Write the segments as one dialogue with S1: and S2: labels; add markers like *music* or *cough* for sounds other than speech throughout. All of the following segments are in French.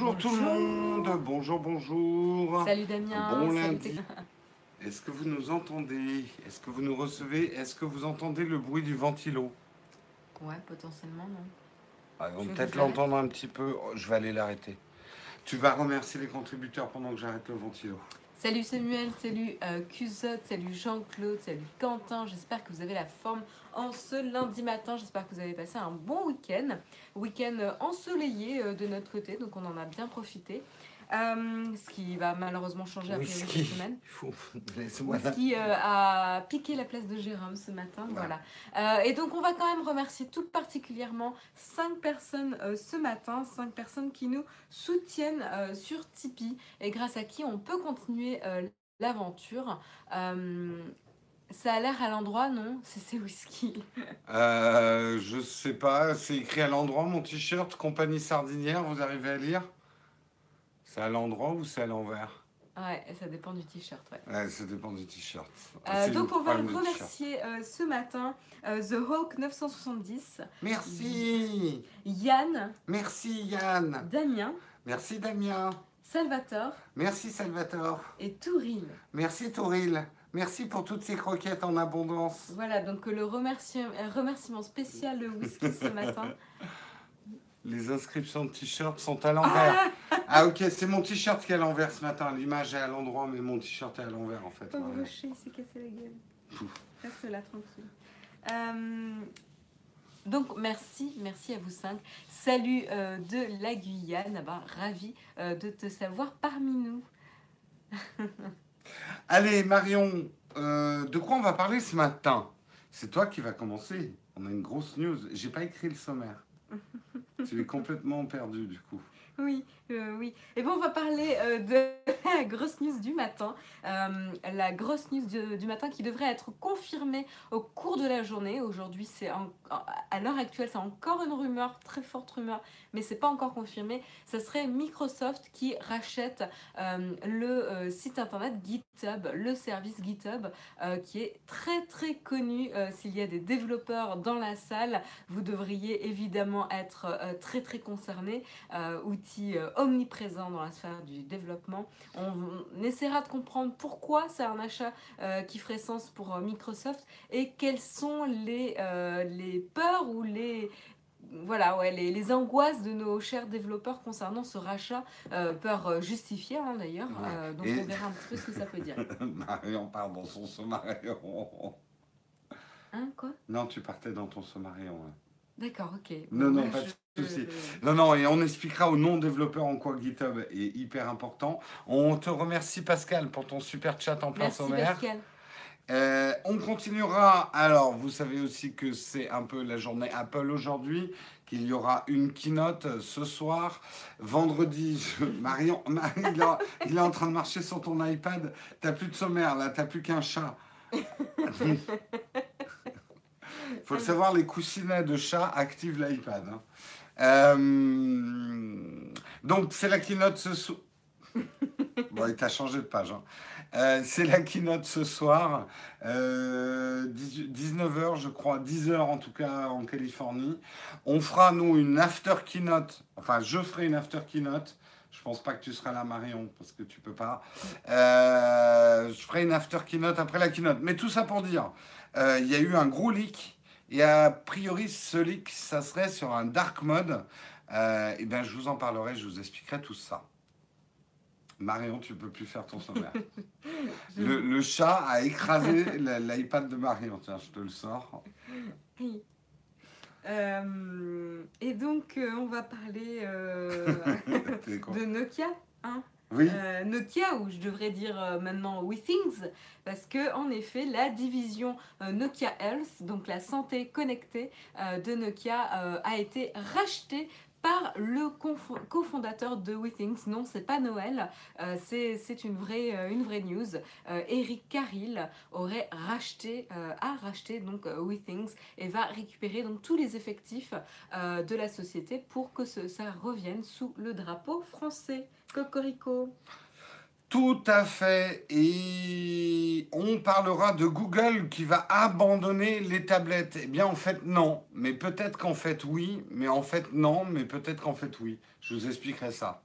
S1: Bonjour tout le monde, bonjour, bonjour.
S2: Salut Damien.
S1: Bon
S2: salut
S1: lundi. Est-ce que vous nous entendez? Est-ce que vous nous recevez? Est-ce que vous entendez le bruit du ventilo?
S2: Ouais, potentiellement, non.
S1: Ah, On peut-être l'entendre un petit peu. Oh, Je vais aller l'arrêter. Tu vas remercier les contributeurs pendant que j'arrête le ventilo.
S2: Salut Samuel, salut euh, Cusotte, salut Jean-Claude, salut Quentin. J'espère que vous avez la forme en ce lundi matin. J'espère que vous avez passé un bon week-end. Week-end euh, ensoleillé euh, de notre côté, donc on en a bien profité. Euh, ce qui va malheureusement changer après cette semaine. *laughs* Whisky euh, a piqué la place de Jérôme ce matin. Voilà. Euh, et donc, on va quand même remercier tout particulièrement cinq personnes ce matin, cinq personnes qui nous soutiennent sur Tipeee et grâce à qui on peut continuer l'aventure. Ça a l'air à l'endroit, non? C'est c'est whisky. *laughs*
S1: Euh, je sais pas, c'est écrit à l'endroit mon t-shirt, compagnie sardinière, vous arrivez à lire? C'est à l'endroit ou c'est à l'envers?
S2: Ouais, ça dépend du t-shirt. Ouais.
S1: Ouais, ça dépend du t-shirt.
S2: Euh, donc
S1: le
S2: on va
S1: t-shirt.
S2: remercier euh, ce matin euh, The Hawk 970,
S1: Merci
S2: Yann,
S1: Merci Yann
S2: Damien,
S1: Merci Damien
S2: Salvatore
S1: Merci Salvatore
S2: et Tourine.
S1: Merci Tauril Merci pour toutes ces croquettes en abondance.
S2: Voilà, donc le remercie- remerciement spécial le whisky ce matin. *laughs*
S1: Les inscriptions de t-shirt sont à l'envers. *laughs* Ah ok, c'est mon t-shirt qui est à l'envers ce matin. L'image est à l'endroit, mais mon t-shirt est à l'envers en fait.
S2: Pauvre
S1: Voilà.
S2: rocher, il s'est cassé la gueule. Reste là tranquille. Euh, donc merci, merci à vous cinq. Salut euh, de la Guyane, Ah bah, ravi euh, de te savoir parmi nous. *laughs*
S1: Allez Marion, de quoi on va parler ce matin? C'est toi qui vas commencer. On a une grosse news. J'ai pas écrit le sommaire. Tu es complètement perdu du coup.
S2: Oui, euh, oui. Et bon, on va parler euh, de *laughs* la grosse news du matin. Euh, la grosse news du, matin qui devrait être confirmée au cours de la journée. Aujourd'hui, c'est à l'heure actuelle, c'est encore une rumeur, très forte rumeur, mais c'est pas encore confirmé. Ça serait Microsoft qui rachète le site internet GitHub, le service GitHub, qui est très très connu. S'il y a des développeurs dans la salle, vous devriez évidemment être très très concernés euh, outil euh, omniprésent dans la sphère du développement. On, on essaiera de comprendre pourquoi c'est un achat euh, qui ferait sens pour euh, Microsoft et quelles sont les, les peurs ou les, voilà, ouais, les, les angoisses de nos chers développeurs concernant ce rachat. Euh, peur justifiée hein, d'ailleurs.
S1: Ouais.
S2: Euh, donc
S1: Et-
S2: on verra un petit peu ce que ça peut dire. *laughs*
S1: Marion part dans son sommarion.
S2: Hein, quoi?
S1: Non, tu partais dans ton sommarion. hein.
S2: D'accord, ok.
S1: Non, non, pas de souci. Non, non, et on expliquera aux non-développeurs en quoi GitHub est hyper important. On te remercie Pascal pour ton super chat en plein
S2: Merci
S1: sommaire.
S2: Pascal.
S1: Euh, on continuera. Alors, vous savez aussi que c'est un peu la journée Apple aujourd'hui, qu'il y aura une keynote ce soir. Vendredi, je- *laughs* Marion, *laughs* Marie, il, a- il est en train de marcher sur ton iPad. T'as plus de sommaire là, t'as plus qu'un chat. *laughs* Faut le savoir, les coussinets de chat activent l'iPad. hein. Euh, donc, c'est la keynote ce soir. *laughs* Bon, il t'a changé de page. hein. Euh, c'est la keynote ce soir, 19h je crois, 10h en tout cas en Californie. On fera nous une after keynote, enfin je ferai une after keynote. Je pense pas que tu seras là Marion parce que tu peux pas. Euh, je ferai une after keynote après la keynote. Mais tout ça pour dire, euh, il y a eu un gros leak et a priori ce leak ça serait sur un dark mode. Euh, et bien je vous en parlerai, je vous expliquerai tout ça. Marion, tu peux plus faire ton sommaire. *laughs* Le, le chat a écrasé *laughs* l'iPad de Marion. Tiens, je te le sors.
S2: Oui. Euh, et donc, euh, on va parler euh, *laughs* de Nokia. Hein? Euh, Nokia, ou je devrais dire euh, maintenant WeThings, parce que en effet, la division euh, Nokia Health, donc la santé connectée de Nokia, a été rachetée par le cofondateur de WeThings. Non, c'est pas Noël, c'est une vraie, news. Eric Carrill aurait racheté, a racheté donc WeThings et va récupérer donc tous les effectifs de la société pour que ça revienne sous le drapeau français. Cocorico.
S1: tout à fait. Et on parlera de Google qui va abandonner les tablettes. Eh bien, en fait, non. Mais peut-être qu'en fait, oui. Mais en fait, non. Mais peut-être qu'en fait, oui. Je vous expliquerai ça.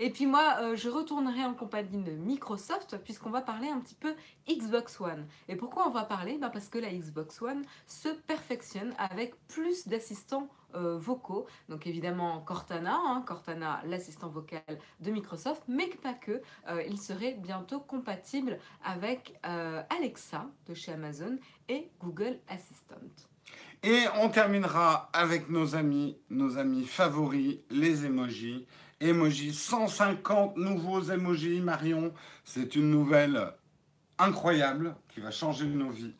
S2: Et puis moi, euh, je retournerai en compagnie de Microsoft puisqu'on va parler un petit peu Xbox One. Et pourquoi on va parler? Ben Parce que la Xbox One se perfectionne avec plus d'assistants euh, vocaux. Donc évidemment Cortana, hein, Cortana l'assistant vocal de Microsoft, mais pas que. Euh, il serait bientôt compatible avec euh, Alexa de chez Amazon et Google Assistant.
S1: Et on terminera avec nos amis, nos amis favoris, les emojis. Emojis, 150 nouveaux emojis, Marion. C'est une nouvelle incroyable qui va changer nos vies.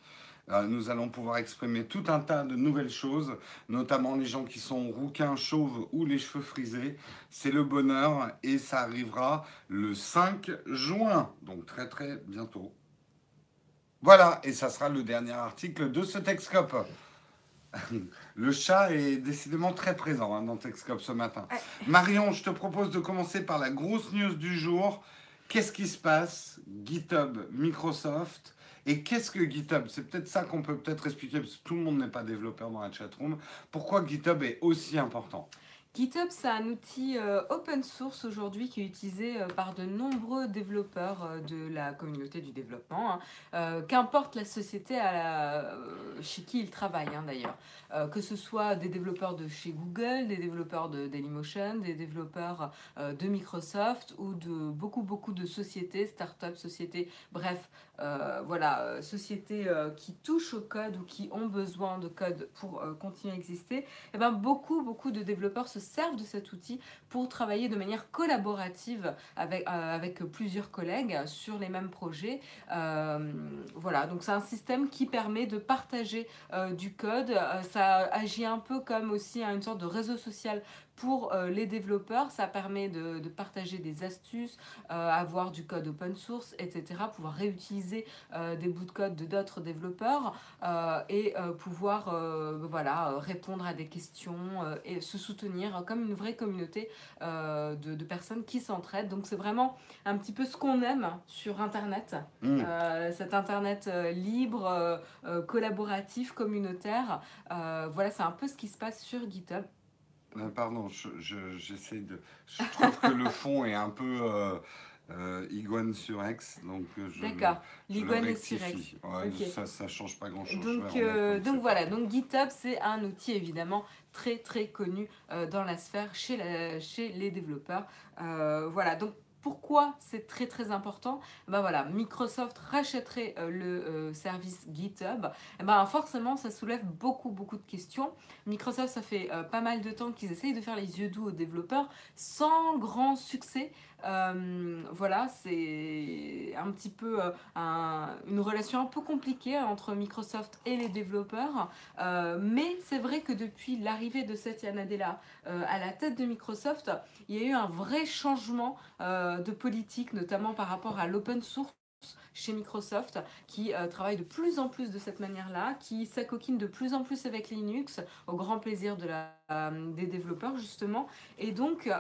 S1: Euh, nous allons pouvoir exprimer tout un tas de nouvelles choses, notamment les gens qui sont rouquins, chauves ou les cheveux frisés. C'est le bonheur et ça arrivera le 5 juin, donc très très bientôt. Voilà, et ça sera le dernier article de ce Texcope. *laughs* Le chat est décidément très présent hein, dans Texcope ce matin. Marion, je te propose de commencer par la grosse news du jour. Qu'est-ce qui se passe? GitHub, Microsoft et qu'est-ce que GitHub? C'est peut-être ça qu'on peut peut-être expliquer, parce que tout le monde n'est pas développeur dans la chatroom. Pourquoi GitHub est aussi important?
S2: GitHub, c'est un outil euh, open source aujourd'hui qui est utilisé euh, par de nombreux développeurs euh, de la communauté du développement, hein. qu'importe la société chez qui ils travaillent hein, d'ailleurs. que ce soit des développeurs de chez Google, des développeurs de Dailymotion, des développeurs de Microsoft ou de beaucoup beaucoup de sociétés, start-up, sociétés, bref, voilà, sociétés qui touchent au code ou qui ont besoin de code pour continuer à exister. Et eh ben, beaucoup beaucoup de développeurs se servent de cet outil pour travailler de manière collaborative avec, euh, avec plusieurs collègues sur les mêmes projets. Euh, voilà, donc c'est un système qui permet de partager euh, du code. ça agit un peu comme aussi une sorte de réseau social pour euh, les développeurs, ça permet de, partager des astuces, euh, avoir du code open source, etc. Pouvoir réutiliser euh, des bouts de code de d'autres développeurs et pouvoir voilà, répondre à des questions et se soutenir comme une vraie communauté de, personnes qui s'entraident. Donc c'est vraiment un petit peu ce qu'on aime sur Internet, mmh. cet Internet libre, collaboratif, communicateur. voilà, c'est un peu ce qui se passe sur GitHub.
S1: Euh, pardon, j'essaie de. Je trouve que le fond est un peu euh, euh iguane sur X, donc je.
S2: D'accord, l'iguane sur X.
S1: Ça, ça change pas grand chose.
S2: Donc, donc voilà, donc GitHub c'est un outil évidemment très très connu dans la sphère chez, chez les développeurs. voilà, donc pourquoi c'est très très important Ben voilà, Microsoft rachèterait euh, le euh, service GitHub. Et ben forcément, ça soulève beaucoup beaucoup de questions. Microsoft, ça fait euh, pas mal de temps qu'ils essayent de faire les yeux doux aux développeurs sans grand succès. Euh, voilà, c'est un petit peu euh, une relation un peu compliquée entre Microsoft et les développeurs. Euh, mais c'est vrai que depuis l'arrivée de Satya Nadella à la tête de Microsoft, il y a eu un vrai changement de politique, notamment par rapport à l'open source chez Microsoft qui travaille de plus en plus de cette manière-là, qui s'acoquine de plus en plus avec Linux, au grand plaisir de la, des développeurs justement. Et donc,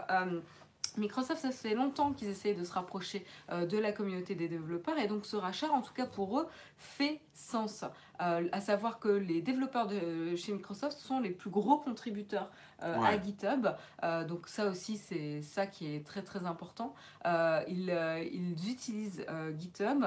S2: Microsoft, ça fait longtemps qu'ils essayent de se rapprocher euh, de la communauté des développeurs et donc ce rachat, en tout cas pour eux, fait sens. Euh, à savoir que les développeurs de chez Microsoft sont les plus gros contributeurs euh, à GitHub. donc ça aussi, c'est ça qui est très très important. Ils, ils, utilisent GitHub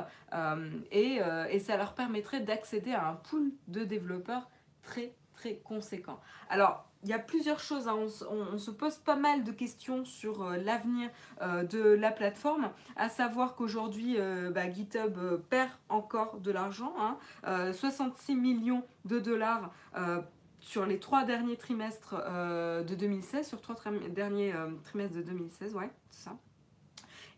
S2: et, et ça leur permettrait d'accéder à un pool de développeurs très très conséquent. Alors, il y a plusieurs choses. Hein. On, se pose pas mal de questions sur euh, l'avenir euh, de la plateforme, à savoir qu'aujourd'hui, euh, bah, GitHub perd encore de l'argent, 66 hein. millions de dollars sur les trois derniers trimestres de 2016, sur trois derniers trimestres de 2016, ouais, c'est ça.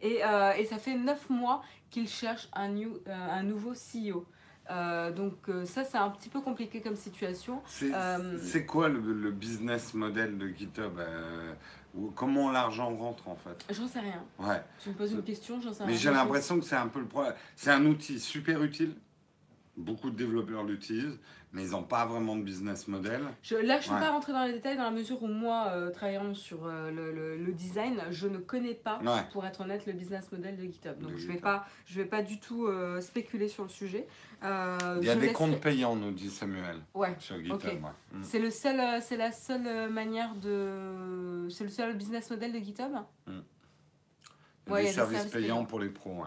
S2: Et, ça fait neuf mois qu'il cherche un, new, un nouveau CEO. Euh, donc euh, ça, c'est un petit peu compliqué comme situation.
S1: C'est euh, quoi le, business model de GitHub Comment l'argent rentre en fait?
S2: J'en sais rien.
S1: Ouais.
S2: Tu me poses une question, j'en sais
S1: rien. Mais j'ai l'impression que c'est un peu le problème. C'est un outil super utile. Beaucoup de développeurs l'utilisent mais ils n'ont pas vraiment de business model.
S2: Je, là, je ne vais pas rentrer dans les détails dans la mesure où moi, euh, travaillant sur euh, le, le, design, je ne connais pas, pour être honnête, le business model de GitHub. Donc, je ne vais, pas, je vais pas du tout euh, spéculer sur le sujet.
S1: Il y a des comptes payants, nous dit Samuel.
S2: Ouais. Sur GitHub. Mm. C'est le seul, c'est la seule manière de, c'est le seul business model de GitHub? Mm. Il y a
S1: des services
S2: services
S1: payants
S2: payants.
S1: pour les pros.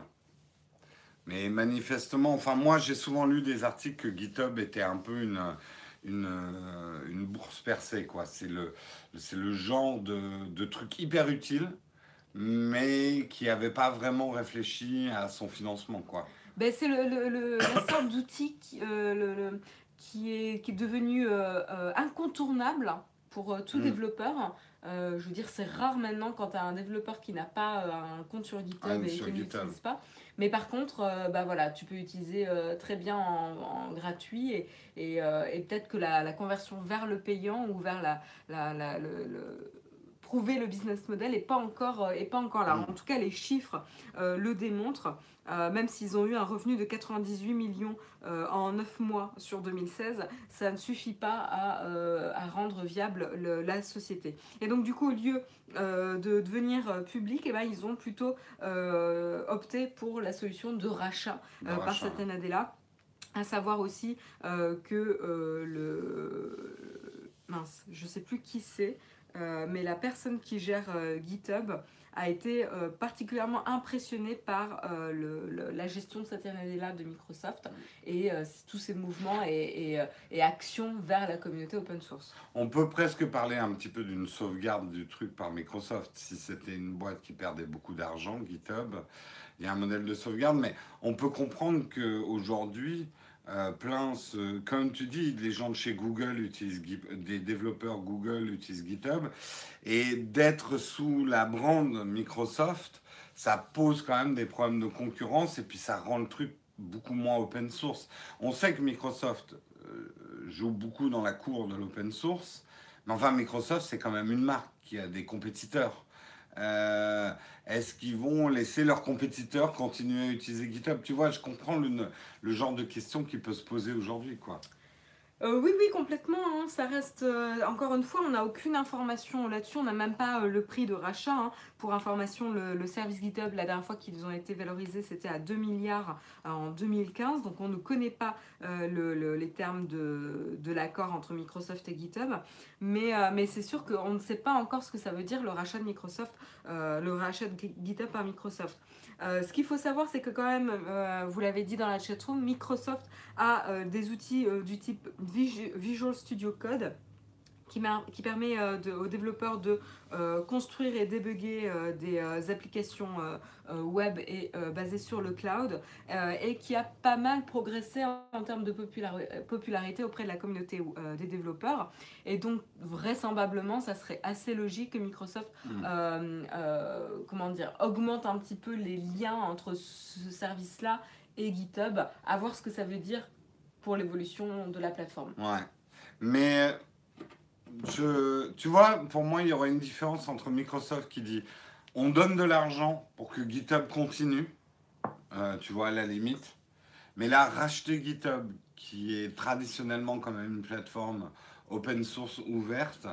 S1: Mais manifestement, enfin moi j'ai souvent lu des articles que GitHub était un peu une, une, euh, une bourse percée, quoi. C'est le, c'est le genre de, de truc hyper utile, mais qui n'avait pas vraiment réfléchi à son financement, quoi.
S2: Ben, c'est le, le- le- la *coughs* sorte d'outil qui, euh, qui, est, qui est devenu euh, euh, incontournable pour tout
S1: Mm.
S2: développeur. Je veux dire, c'est rare maintenant quand tu as un développeur qui n'a pas un compte sur GitHub
S1: Un
S2: et qui l'utilise pas. Mais par contre, euh, bah voilà, tu peux utiliser euh, très bien en, gratuit et, et, euh, peut-être que la, conversion vers le payant ou vers la, la, la- le- prouver le business model n'est pas, encore, euh, est pas encore là.
S1: Mm.
S2: En tout cas, les chiffres euh, le démontrent. Euh, même s'ils ont eu un revenu de 98 millions euh, en 9 mois sur 2016, ça ne suffit pas à, euh, à rendre viable le- la société. Et donc du coup, au lieu euh, de devenir euh, public, eh ben, ils ont plutôt euh, opté pour la solution de rachat
S1: De
S2: euh, par. Satya Nadella. À savoir aussi euh, que euh, le... Mince, je sais plus qui c'est, euh, mais la personne qui gère euh, GitHub a été euh, particulièrement impressionnée par euh, la gestion de Satya Nadella de Microsoft et euh, tous ces mouvements et, euh, et actions vers la communauté open source.
S1: On peut presque parler un petit peu d'une sauvegarde du truc par Microsoft. Si c'était une boîte qui perdait beaucoup d'argent, GitHub, il y a un modèle de sauvegarde, mais on peut comprendre qu'aujourd'hui, euh, plein, comme tu dis, les gens de chez Google utilisent, des développeurs Google utilisent GitHub, et d'être sous la brande Microsoft, ça pose quand même des problèmes de concurrence, et puis ça rend le truc beaucoup moins open source. On sait que Microsoft euh, joue beaucoup dans la cour de l'open source, mais enfin Microsoft c'est quand même une marque qui a des compétiteurs. Euh, Est-ce qu'ils vont laisser leurs compétiteurs continuer à utiliser GitHub? Tu vois, je comprends le, genre de questions qui peut se poser aujourd'hui.
S2: Euh, oui, oui, complètement. hein. Ça reste. euh, encore une fois, on n'a aucune information là-dessus. On n'a même pas euh, le prix de rachat. hein. Pour information, le, service GitHub, la dernière fois qu'ils ont été valorisés, c'était à 2 milliards euh, en 2015. Donc, on ne connaît pas le- le- les termes de, l'accord entre Microsoft et GitHub. Mais, c'est sûr qu'on ne sait pas encore ce que ça veut dire le rachat de Microsoft, le rachat de Gi- GitHub par Microsoft. Euh, ce qu'il faut savoir, c'est que quand même, euh, vous l'avez dit dans la chatroom, Microsoft a euh, des outils du type Vis- Visual Studio Code qui, permet euh, de- aux développeurs de euh, construire et débugger euh, des applications web et basées sur le cloud et qui a pas mal progressé en, en termes de populari- popularité auprès de la communauté des développeurs. Et donc, vraisemblablement, ça serait assez logique que Microsoft
S1: Mm.
S2: comment dire, augmente un petit peu les liens entre ce service-là et GitHub, à voir ce que ça veut dire pour l'évolution de la plateforme.
S1: Ouais. Mais je, tu vois, pour moi, il y aurait une différence entre Microsoft qui dit on donne de l'argent pour que GitHub continue, euh, tu vois, à la limite. Mais là, racheter GitHub, qui est traditionnellement quand même une plateforme open source ouverte,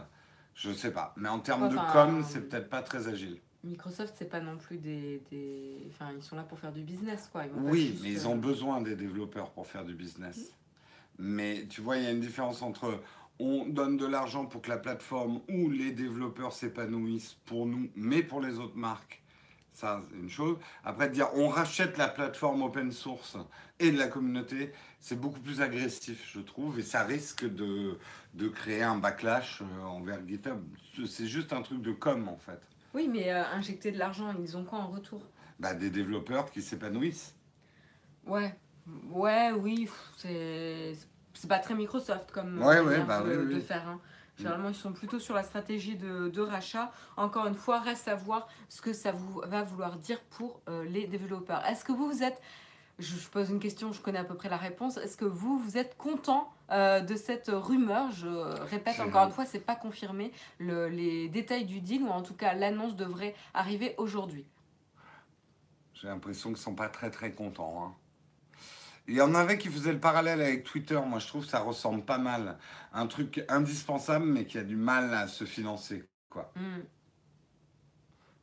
S1: je sais pas. Mais en termes de com,
S2: euh,
S1: c'est peut-être pas très agile.
S2: Microsoft, c'est pas non plus des, des- Enfin, ils sont là pour faire du business, quoi. Ils
S1: Oui,
S2: juste,
S1: mais ils
S2: euh,
S1: ont besoin des développeurs pour faire du business. Mais tu vois, il y a une différence entre on donne de l'argent pour que la plateforme ou les développeurs s'épanouissent pour nous, mais pour les autres marques. Ça, c'est une chose. Après, dire on rachète la plateforme open source et de la communauté, c'est beaucoup plus agressif, je trouve, et ça risque de, de créer un backlash euh, envers GitHub. C'est juste un truc de com, en fait.
S2: Oui, mais euh, injecter de l'argent, ils ont quoi en retour?
S1: Bah, des développeurs qui s'épanouissent.
S2: Ouais. Ouais, oui, c'est c'est pas très Microsoft comme
S1: Ouais,
S2: manière
S1: ouais, bah
S2: de,
S1: oui, oui.
S2: de faire. hein. Généralement, ils sont plutôt sur la stratégie de, de rachat. Encore une fois, reste à voir ce que ça vous, va vouloir dire pour euh, les développeurs. Est-ce que vous, vous êtes, je, je pose une question, je connais à peu près la réponse, est-ce que vous, vous êtes content euh, de cette rumeur? Je répète encore une fois, c'est pas confirmé. Le- les détails du deal, ou en tout cas l'annonce devrait arriver aujourd'hui.
S1: J'ai l'impression qu'ils sont pas très très contents. hein. Il y en avait qui faisaient le parallèle avec Twitter. Moi, je trouve que ça ressemble pas mal. Un truc indispensable, mais qui a du mal à se financer. Quoi.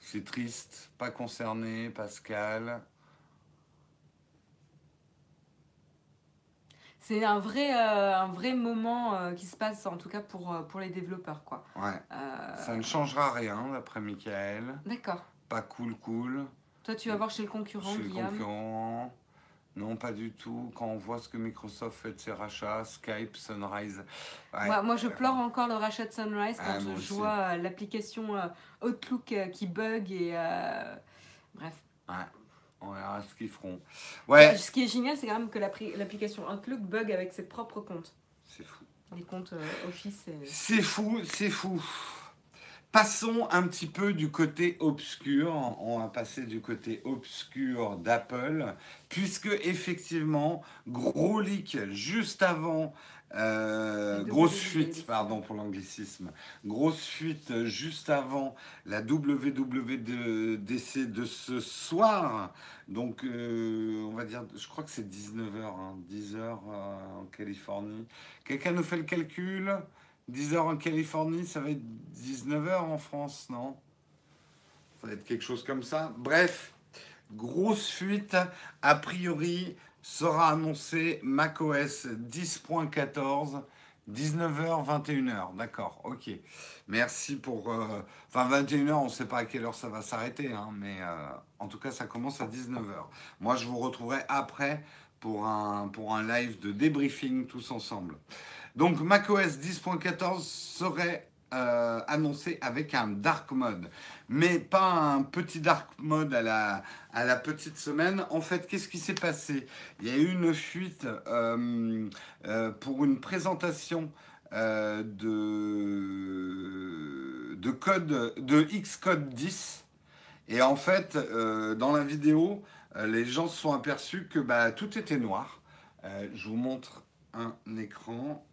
S1: C'est triste. Pas concerné, Pascal.
S2: C'est un vrai, euh, un vrai moment euh, qui se passe, en tout cas pour, euh, pour les développeurs. quoi.
S1: Ouais. Ça ne changera rien, d'après Michael.
S2: D'accord.
S1: Pas cool, cool.
S2: Toi, tu vas voir chez le concurrent,
S1: Chez le
S2: Guillaume.
S1: concurrent. Non, pas du tout. Quand on voit ce que Microsoft fait de ses rachats, Skype, Sunrise. ouais.
S2: Moi, moi, je pleure encore le rachat de Sunrise quand
S1: Ah, moi
S2: je vois euh, l'application euh, Outlook euh, qui bug et. euh, Bref.
S1: Ouais. On verra ce qu'ils feront. Ouais,
S2: Ce qui est génial, c'est quand même que l'appli- l'application Outlook bug avec ses propres comptes.
S1: c'est fou.
S2: Les comptes Office et.
S1: C'est fou, c'est fou. Passons un petit peu du côté obscur. On va passer du côté obscur d'Apple, puisque effectivement, gros leak juste avant, euh, grosse
S2: WWDC.
S1: fuite, pardon pour l'anglicisme, grosse fuite juste avant la WWDC de ce soir. Donc, euh, on va dire, je crois que c'est 19h, 10h en Californie. Quelqu'un nous fait le calcul? 10h en Californie, ça va être 19h en France, non? Ça va être quelque chose comme ça. Bref, grosse fuite. A priori, sera annoncé macOS 10.14. 19h, 21h, d'accord, ok. Merci pour... euh, Enfin, 21h, on ne sait pas à quelle heure ça va s'arrêter, hein, mais euh, en tout cas, ça commence à 19h. Moi, je vous retrouverai après pour un, pour un live de débriefing tous ensemble. Donc macOS 10.14 serait euh, annoncé avec un dark mode, mais pas un petit dark mode à la, à la petite semaine. En fait, qu'est-ce qui s'est passé? Il y a eu une fuite euh, euh, pour une présentation de, de code de Xcode 10. Et en fait, dans la vidéo, les gens se sont aperçus que bah, tout était noir. Je vous montre un écran.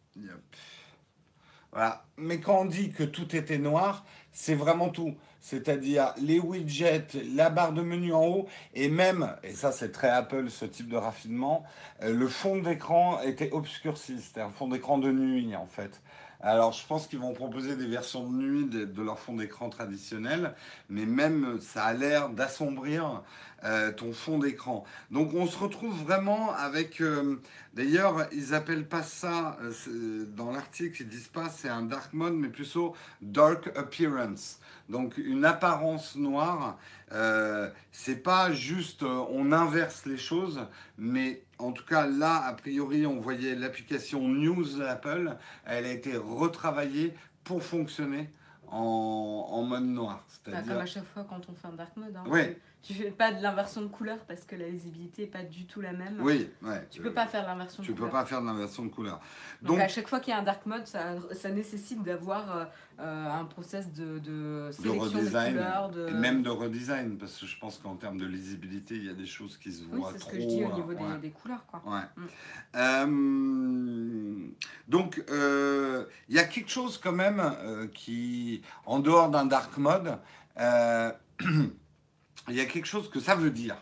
S1: Voilà. Mais quand on dit que tout était noir, c'est vraiment tout. C'est-à-dire les widgets, la barre de menu en haut, et même, et ça c'est très Apple ce type de raffinement, euh, le fond d'écran était obscurci. C'était un fond d'écran de nuit en fait. Alors je pense qu'ils vont proposer des versions de nuit de, leur fond d'écran traditionnel, mais même ça a l'air d'assombrir euh, ton fond d'écran. Donc on se retrouve vraiment avec... euh, D'ailleurs, ils appellent pas ça, euh, dans l'article, ils disent pas c'est un dark mode, mais plutôt dark appearance. Donc une apparence noire, c'est pas juste on inverse les choses, mais en tout cas là, a priori, on voyait l'application News d'Apple, elle a été retravaillée pour fonctionner en, en mode noir.
S2: Bah,
S1: C'est-à-dire
S2: comme à chaque fois quand on fait un dark mode. hein,
S1: Ouais.
S2: Tu, tu fais pas de l'inversion de couleur parce que la lisibilité est pas du tout la même.
S1: Oui, ouais.
S2: Tu peux pas faire l'inversion
S1: Tu
S2: de
S1: peux
S2: couleur.
S1: pas faire de l'inversion de couleur.
S2: Donc,
S1: Donc,
S2: à chaque fois qu'il y a un dark mode, ça, ça nécessite d'avoir euh, euh, un process de, sélection
S1: redesign,
S2: couleurs. De...
S1: et même de redesign, parce que je pense qu'en termes de lisibilité, il y a des choses qui se
S2: Oui,
S1: voient
S2: c'est ce
S1: trop.
S2: que je dis au
S1: euh,
S2: niveau des,
S1: ouais.
S2: des couleurs. Quoi.
S1: Ouais.
S2: Mm.
S1: Euh, donc, il y a quelque chose quand même qui, en dehors d'un dark mode, *clears throat* il y a quelque chose que ça veut dire.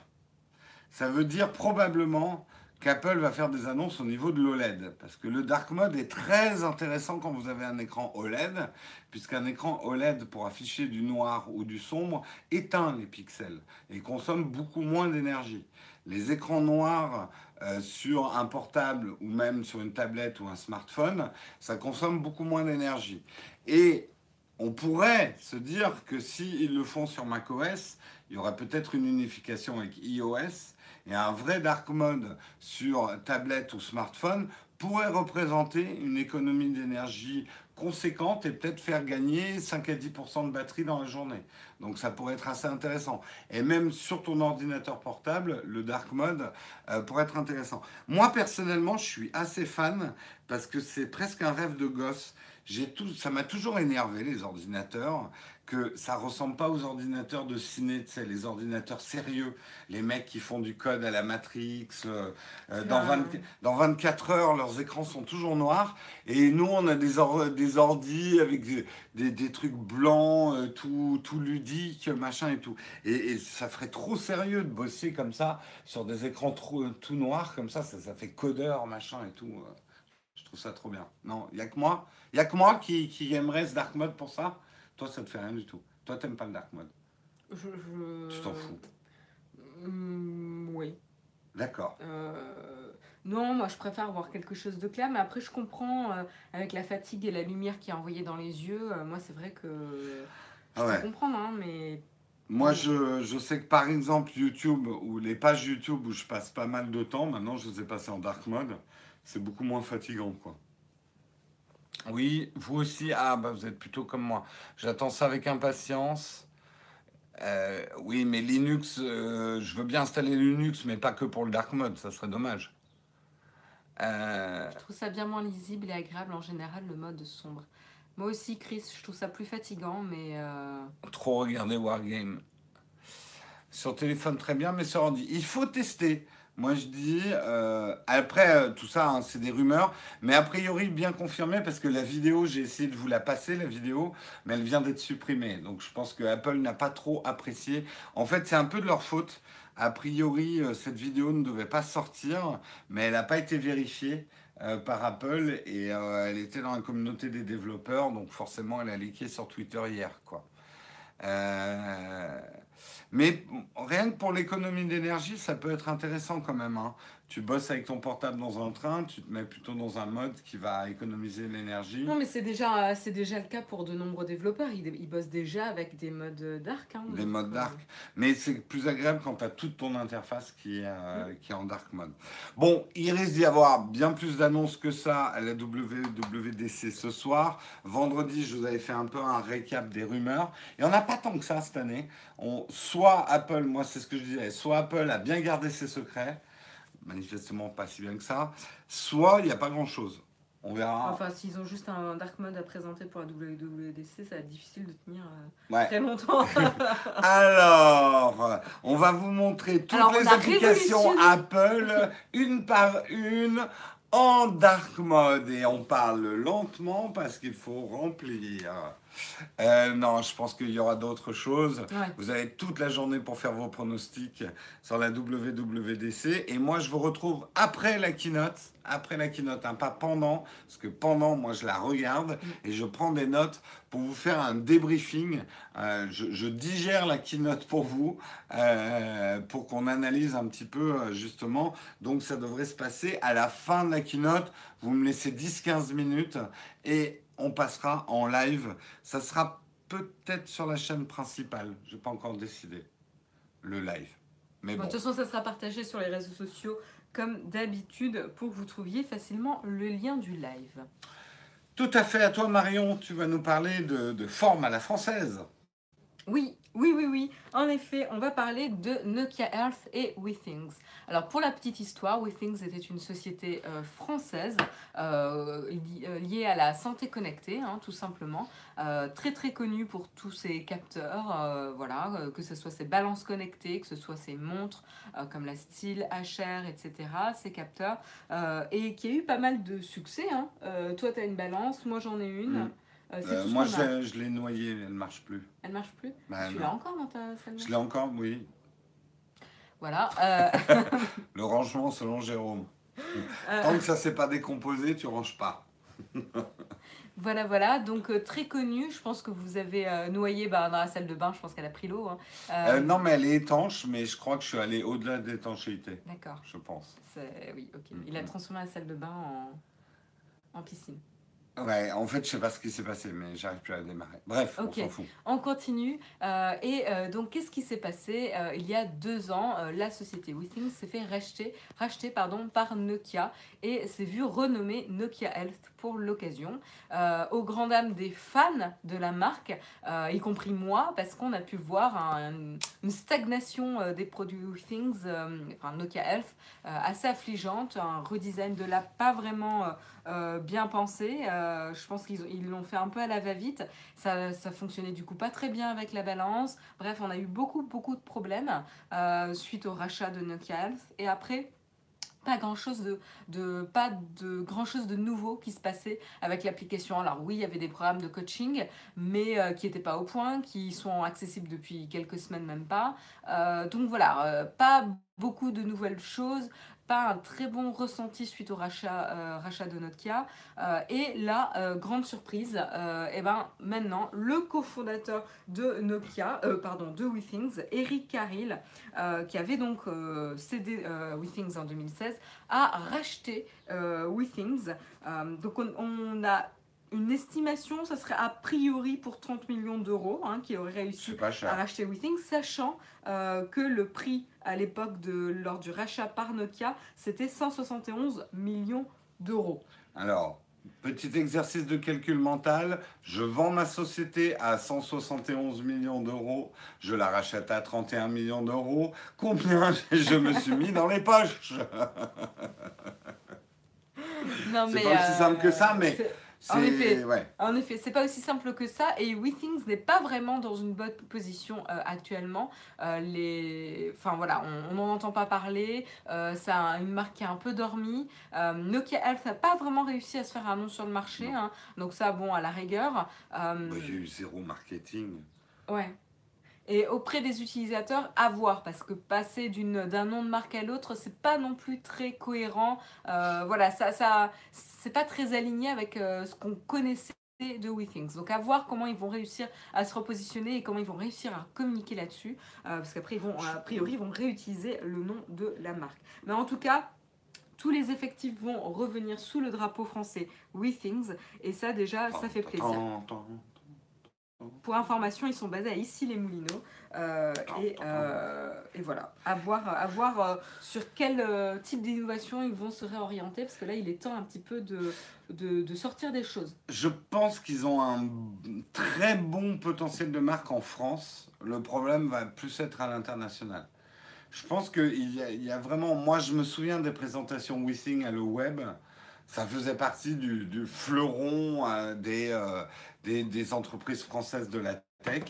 S1: Ça veut dire probablement qu'Apple va faire des annonces au niveau de l'OLED. Parce que le dark mode est très intéressant quand vous avez un écran OLED, puisqu'un écran OLED pour afficher du noir ou du sombre éteint les pixels et consomme beaucoup moins d'énergie. Les écrans noirs euh, sur un portable ou même sur une tablette ou un smartphone, ça consomme beaucoup moins d'énergie. Et on pourrait se dire que s'ils le font sur macOS, il y aurait peut-être une unification avec iOS et un vrai dark mode sur tablette ou smartphone pourrait représenter une économie d'énergie conséquente et peut-être faire gagner 5 à 10% de batterie dans la journée. Donc ça pourrait être assez intéressant. Et même sur ton ordinateur portable, le dark mode euh, pourrait être intéressant. Moi personnellement, je suis assez fan parce que c'est presque un rêve de gosse. Ça m'a toujours énervé les ordinateurs, que ça ressemble pas aux ordinateurs de ciné, tu sais, les ordinateurs sérieux, les mecs qui font du code à la Matrix. euh, euh, dans,
S2: Ah.
S1: 20 dans 24 heures, leurs écrans sont toujours noirs. Et nous, on a des, or- des ordis avec des, des- des trucs blancs, euh, tout, tout ludiques, machin et tout. Et, et ça ferait trop sérieux de bosser comme ça sur des écrans trop, tout noirs comme ça, ça, ça fait codeur, machin et tout. Je trouve ça trop bien. Non, il y a que moi, il y a que moi qui, qui aimerais ce dark mode pour ça. Toi, ça te fait rien du tout. Toi, t'aimes pas le dark mode.
S2: Je, je...
S1: Tu t'en fous.
S2: Mm, oui.
S1: D'accord.
S2: Euh, non, moi je préfère voir quelque chose de clair, mais après je comprends euh, avec la fatigue et la lumière qui est envoyée dans les yeux. euh, moi c'est vrai que je
S1: Ah ouais.
S2: peux comprendre, hein, mais
S1: Moi, je, je sais que par exemple, YouTube ou les pages YouTube où je passe pas mal de temps, maintenant je les ai passées en dark mode, c'est beaucoup moins fatigant, quoi. Oui, vous aussi. Ah, bah vous êtes plutôt comme moi. J'attends ça avec impatience. Euh, oui, mais Linux, euh, je veux bien installer Linux, mais pas que pour le dark mode, ça serait dommage. Euh,
S2: Je trouve ça bien moins lisible et agréable en général, le mode sombre. Moi aussi, Chris, je trouve ça plus fatigant, mais... euh,
S1: trop regarder Wargame. Sur téléphone, très bien, mais sur ordi. Il faut tester. Moi, je dis. euh, après, euh, tout ça, hein, c'est des rumeurs. Mais a priori, bien confirmé, parce que la vidéo, j'ai essayé de vous la passer, la vidéo, mais elle vient d'être supprimée. Donc, je pense que Apple n'a pas trop apprécié. En fait, c'est un peu de leur faute. A priori, euh, cette vidéo ne devait pas sortir, mais elle n'a pas été vérifiée par Apple et elle était dans la communauté des développeurs, donc forcément, elle a leaké sur Twitter hier, quoi. Mais rien que pour l'économie d'énergie, ça peut être intéressant quand même. hein. Tu bosses avec ton portable dans un train, tu te mets plutôt dans un mode qui va économiser l'énergie.
S2: Non, mais c'est déjà, c'est déjà le cas pour de nombreux développeurs. Ils, ils bossent déjà avec des modes dark. Hein,
S1: Des modes
S2: euh,
S1: dark. Mais c'est plus agréable quand tu as toute ton interface qui est, euh, qui est en dark mode. Bon, il risque d'y avoir bien plus d'annonces que ça à la WWDC ce soir. Vendredi, je vous avais fait un peu un récap des rumeurs. Il n'y en a pas tant que ça cette année. On, soit Apple, moi c'est ce que je disais, soit Apple a bien gardé ses secrets, manifestement pas si bien que ça, soit il n'y a pas grand-chose. On verra.
S2: Enfin, s'ils ont juste un dark mode à présenter pour la WWDC, ça va être difficile de tenir euh,
S1: Ouais.
S2: très longtemps. *laughs*
S1: Alors, on va vous montrer toutes
S2: Alors,
S1: les applications. Apple, une par une, en dark mode. Et on parle lentement parce qu'il faut remplir. *laughs* Euh, non, je pense qu'il y aura d'autres choses.
S2: Ouais.
S1: Vous avez toute la journée pour faire vos pronostics sur la WWDC. Et moi, je vous retrouve après la keynote. Après la keynote, hein, pas pendant. Parce que pendant, moi, je la regarde et je prends des notes pour vous faire un débriefing. Euh, je, je digère la keynote pour vous, euh, pour qu'on analyse un petit peu, justement. Donc, ça devrait se passer à la fin de la keynote. Vous me laissez 10-15 minutes et on passera en live. Ça sera peut-être sur la chaîne principale. Je n'ai pas encore décidé. Le live. Mais
S2: Bon,
S1: bon.
S2: de toute façon, ça sera partagé sur les réseaux sociaux comme d'habitude pour que vous trouviez facilement le lien du live.
S1: Tout à fait à toi, Marion. Tu vas nous parler de, de forme à la française.
S2: Oui, oui, oui, oui. En effet, on va parler de Nokia Health et WeThings. Alors, pour la petite histoire, WeThings était une société euh, française euh, euh, liée à la santé connectée, hein, tout simplement. Très, très connue pour tous ses capteurs, voilà, que ce soit ses balances connectées, que ce soit ses montres, comme la Style, HR, etc., ces capteurs, et qui a eu pas mal de succès. hein. Toi, tu as une balance, moi, j'en ai une.
S1: Mm.
S2: Euh,
S1: Euh, moi, je
S2: a.
S1: l'ai- je l'ai noyée, elle ne marche plus.
S2: Elle marche plus?
S1: Bah,
S2: Tu l'as encore dans ta salle de
S1: Je l'ai encore, oui.
S2: Voilà. euh, *laughs* *laughs*
S1: Le rangement selon Jérôme. Tant que ça s'est pas décomposé, tu ranges pas. *laughs*
S2: voilà, voilà. Donc, très connue. Je pense que vous avez noyé bah, dans la salle de bain. Je pense qu'elle a pris l'eau. hein.
S1: Non, mais elle est étanche, mais je crois que je suis allé au-delà de l'étanchéité,
S2: D'accord.
S1: je pense.
S2: Oui, ok.
S1: Mm,
S2: Il a
S1: mm.
S2: transformé la salle de bain en, en piscine.
S1: Ouais, en fait, je sais pas ce qui s'est passé, mais j'arrive plus à démarrer. Bref, on s'en fout.
S2: On continue. Euh, et euh, donc, qu'est-ce qui s'est passé Euh, Il y a deux ans, la société WeThings s'est fait racheter, racheter pardon, par Nokia et s'est vu renommer Nokia Health l'occasion. Euh, aux grand dames des fans de la marque, euh, y compris moi, parce qu'on a pu voir un- une stagnation euh, des produits WeThings, euh, enfin Nokia euh, assez affligeante, un redesign de la pas vraiment bien pensé. Je pense qu'ils ont- ils l'ont fait un peu à la va-vite. Ça, ça fonctionnait du coup pas très bien avec la balance. Bref, on a eu beaucoup, beaucoup de problèmes suite au rachat de Nokia Health. Et après, pas grand chose de, grand chose de nouveau qui se passait avec l'application. Alors oui, il y avait des programmes de coaching, mais euh, qui n'étaient pas au point, qui sont accessibles depuis quelques semaines même pas. Euh, donc voilà, euh, pas beaucoup de nouvelles choses. Pas un très bon ressenti suite au rachat, euh, de Nokia. Euh, et là, euh, grande surprise, et ben maintenant, le cofondateur de Nokia, pardon, de WeThings, Eric Carrill, euh, qui avait donc cédé WeThings en 2016, a racheté WeThings. Donc on, on a une estimation, ça serait a priori pour 30 millions d'euros hein, qui aurait réussi à racheter WeThings, sachant euh, que le prix à l'époque de lors du rachat par Nokia, c'était 171 millions d'euros.
S1: Alors, petit exercice de calcul mental. Je vends ma société à 171 millions d'euros. Je la rachète à 31 millions d'euros. Combien *laughs* je me suis mis dans les poches?
S2: Non,
S1: C'est pas aussi simple que ça, mais
S2: En effet.
S1: ouais.
S2: En effet, c'est pas aussi simple que ça et WeThings n'est pas vraiment dans une bonne position euh, actuellement. Euh, les... Enfin voilà, on n'en entend pas parler. euh, c'est un- une marque qui a un peu dormi. Euh, Nokia Health n'a pas vraiment réussi à se faire un nom sur le marché. Hein. donc ça, bon, à la rigueur.
S1: Bah, Il y a eu zéro marketing.
S2: Ouais. Et auprès des utilisateurs, à voir, parce que passer d'un nom de marque à l'autre, c'est pas non plus très cohérent. Euh, voilà, ça, ça, c'est pas très aligné avec euh, ce qu'on connaissait de WeThings. Donc à voir comment ils vont réussir à se repositionner et comment ils vont réussir à communiquer là-dessus, euh, parce qu'après ils vont, a priori, ils vont réutiliser le nom de la marque. Mais en tout cas. Tous les effectifs vont revenir sous le drapeau français WeThings et ça déjà ça fait plaisir.
S1: Tant, tant.
S2: Pour information, ils sont basés à Issy-les-Moulineaux. Euh, et, euh, et voilà, à voir, à voir euh, sur quel type d'innovation ils vont se réorienter, parce que là, il est temps un petit peu de, de, de sortir des choses.
S1: Je pense qu'ils ont un très bon potentiel de marque en France. Le problème va plus être à l'international. Je pense qu'il y, a- il y a vraiment. Moi, je me souviens des présentations WeThing à le web. Ça faisait partie du, fleuron euh, des, euh, des, entreprises françaises de la tech.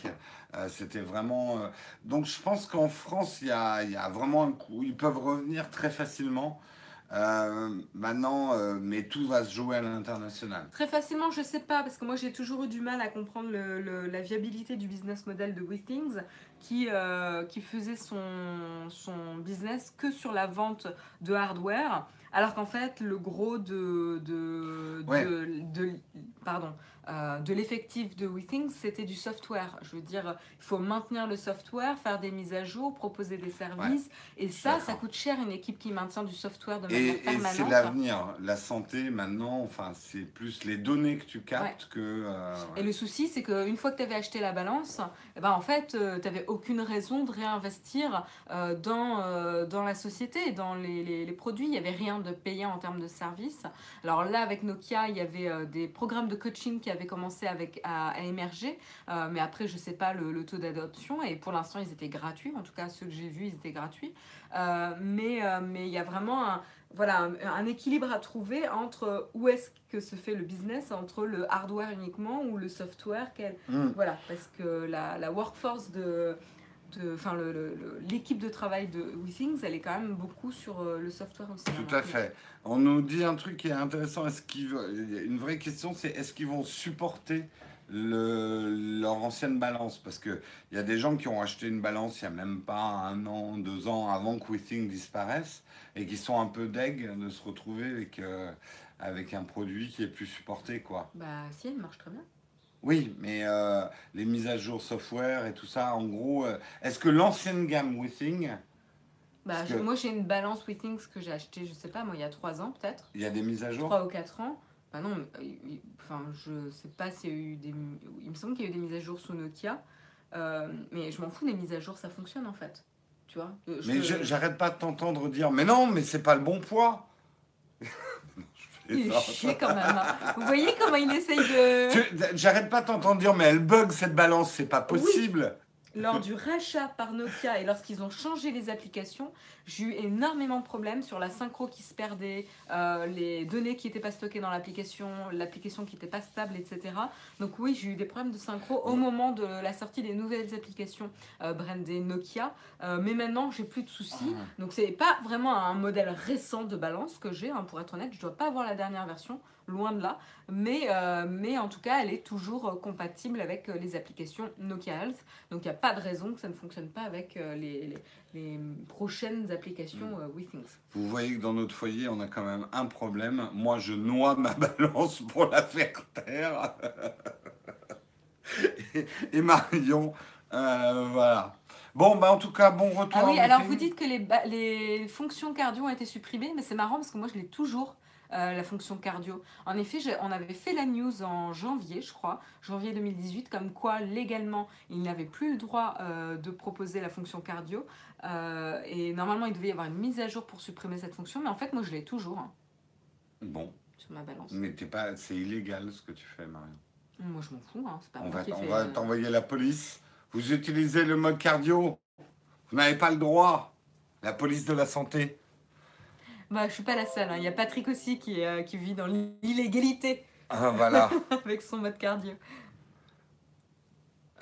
S1: Euh, C'était vraiment. Donc, je pense qu'en France, il y a, vraiment un coup. Ils peuvent revenir très facilement. Maintenant, mais tout va se jouer à l'international.
S2: Très facilement, je sais pas, parce que moi, j'ai toujours eu du mal à comprendre la viabilité du business model de WeThings, qui, faisait son business que sur la vente de hardware, alors qu'en fait, le gros de, de,
S1: Ouais.
S2: de, de- pardon, euh, de l'effectif de WeThings, c'était du software. Je veux dire, il faut maintenir le software, faire des mises à jour, proposer des services, et ça, ça coûte cher une équipe qui maintient du software de manière
S1: Et, et
S2: permanente.
S1: c'est l'avenir. La santé, maintenant, enfin, c'est plus les données que tu captes que. euh,
S2: Et le souci, c'est qu'une fois que tu avais acheté la balance, eh ben, en fait, tu n'avais aucune raison de réinvestir euh, dans, euh, dans la société, dans les, les- les produits. Il n'y avait rien de payant en termes de services. Alors là, avec Nokia, il y avait euh, des programmes de coaching qui avaient commencé avec, à, à émerger. Euh, mais après, je ne sais pas le, le taux d'adoption. Et pour l'instant, ils étaient gratuits. En tout cas, ceux que j'ai vus, ils étaient gratuits. Euh, mais euh, mais il y a vraiment un, voilà, un, un équilibre à trouver entre où est-ce que se fait le business, entre le hardware uniquement ou le software. quel-
S1: hmm.
S2: Voilà, parce que la, la workforce de... Enfin, le- le- le- l'équipe de travail de WeThings, elle est quand même beaucoup sur euh, le software aussi. hein,
S1: Tout à fait. On nous dit un truc qui est intéressant. Est-ce qu'ils il y Une vraie question, c'est est-ce qu'ils vont supporter le, leur ancienne balance? Parce qu'il y a des gens qui ont acheté une balance il n'y a même pas un an, deux ans avant que WeThing disparaisse et qui sont un peu deg de se retrouver avec, euh, avec un produit qui est plus supporté, quoi.
S2: Bah si, elle marche très bien.
S1: Oui, mais euh, les mises à jour software et tout ça, en gros, euh, est-ce que l'ancienne gamme WeThing,
S2: Bah,
S1: Parce
S2: je-
S1: que-
S2: moi, j'ai une balance WeThings que j'ai achetée, je sais pas, moi, il y a 3 ans peut-être.
S1: il y a des mises à jour
S2: 3 ou 4 ans. Bah non, mais, euh, enfin, je sais pas s'il y a eu des... Il me semble qu'il y a eu des mises à jour sous Nokia. Euh, mais je m'en fous des mises à jour, ça fonctionne en fait. Tu vois
S1: Mais
S2: je-
S1: je- j'arrête pas de t'entendre dire, mais non, mais c'est pas le bon poids. *laughs*
S2: Il est chier quand même. hein. Vous voyez comment il essaye de...
S1: J'arrête pas de t'entendre dire, mais elle bug cette balance, c'est pas possible.
S2: Lors du rachat par Nokia et lorsqu'ils ont changé les applications, j'ai eu énormément de problèmes sur la synchro qui se perdait, euh, les données qui n'étaient pas stockées dans l'application, l'application qui n'était pas stable, etc. Donc oui, j'ai eu des problèmes de synchro au moment de la sortie des nouvelles applications euh, brandées Nokia. Euh, mais maintenant, j'ai plus de soucis.
S1: Ah.
S2: Donc c'est pas vraiment un modèle récent de balance que j'ai, hein, pour être honnête. Je dois pas avoir la dernière version, loin de là. Mais, euh, mais en tout cas, elle est toujours euh, compatible avec euh, les applications Nokia Health. Donc il n'y a pas de raison que ça ne fonctionne pas avec les, les- les prochaines applications euh, WeThings.
S1: Vous voyez que dans notre foyer, on a quand même un problème. Moi, je noie ma balance pour la faire taire. et, *laughs* et Marion, euh, voilà. Bon, bah en tout cas, bon retour.
S2: Ah oui, alors vous dites que les, les fonctions cardio ont été supprimées, mais c'est marrant parce que moi je l'ai toujours euh, la fonction cardio. En effet, on avait fait la news en janvier, je crois, janvier 2018, comme quoi légalement, il n'avait plus le droit euh, de proposer la fonction cardio. Euh, et normalement, il devait y avoir une mise à jour pour supprimer cette fonction, mais en fait, moi, je l'ai toujours hein,
S1: Bon,
S2: sur ma balance.
S1: mais t'es pas, c'est illégal ce que tu fais, Marion.
S2: Moi, je m'en fous, hein, pas
S1: On va, on va t'envoyer la police. Vous utilisez le mode cardio. Vous n'avez pas le droit. La police de la santé.
S2: Bah, je suis pas la seule. hein. Il y a Patrick aussi qui, euh, qui vit dans l'illégalité
S1: Ah, voilà. *laughs*
S2: avec son mode cardio.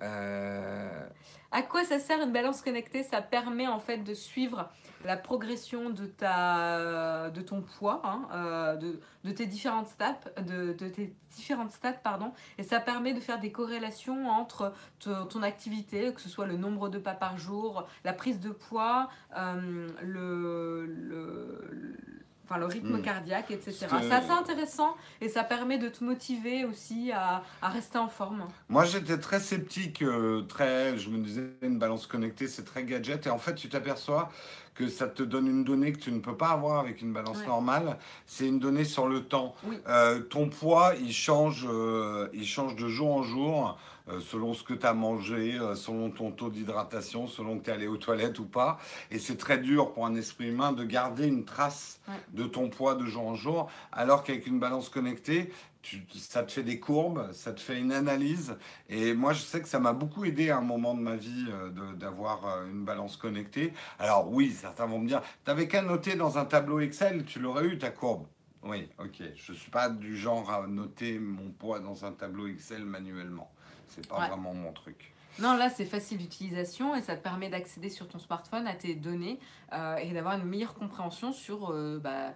S1: Euh,
S2: À quoi ça sert une balance connectée? Ça permet en fait de suivre la progression de, ta, de ton poids, hein, euh, de, de tes différentes stats, de, de tes différentes pardon, et ça permet de faire des corrélations entre ton activité, que ce soit le nombre de pas par jour, la prise de poids, euh, le, le- enfin, le rythme
S1: Hmm.
S2: cardiaque, etc.
S1: C'est-
S2: C'est assez intéressant et ça permet de te motiver aussi à, à rester en forme.
S1: Moi, j'étais très sceptique, euh, très, je me disais, une balance connectée, c'est très gadget. Et en fait, tu t'aperçois que ça te donne une donnée que tu ne peux pas avoir avec une balance
S2: Ouais.
S1: normale. C'est une donnée sur le temps.
S2: Oui.
S1: Euh, ton poids, il change, euh, il change de jour en jour, selon ce que tu as mangé, euh, selon ton taux d'hydratation, selon que tu es allé aux toilettes ou pas. Et c'est très dur pour un esprit humain de garder une trace
S2: Ouais.
S1: de ton poids de jour en jour, alors qu'avec une balance connectée, tu- ça te fait des courbes, ça te fait une analyse. Et moi, je sais que ça m'a beaucoup aidé à un moment de ma vie euh, d'avoir euh, une balance connectée. Alors oui, certains vont me dire, t'avais qu'à noter dans un tableau Excel, tu l'aurais eu ta courbe. Oui, ok. Je suis pas du genre à noter mon poids dans un tableau Excel manuellement. C'est pas
S2: Ouais.
S1: vraiment mon truc.
S2: Non, là, c'est facile d'utilisation et ça te permet d'accéder sur ton smartphone à tes données euh, et d'avoir une meilleure compréhension sur euh, bah,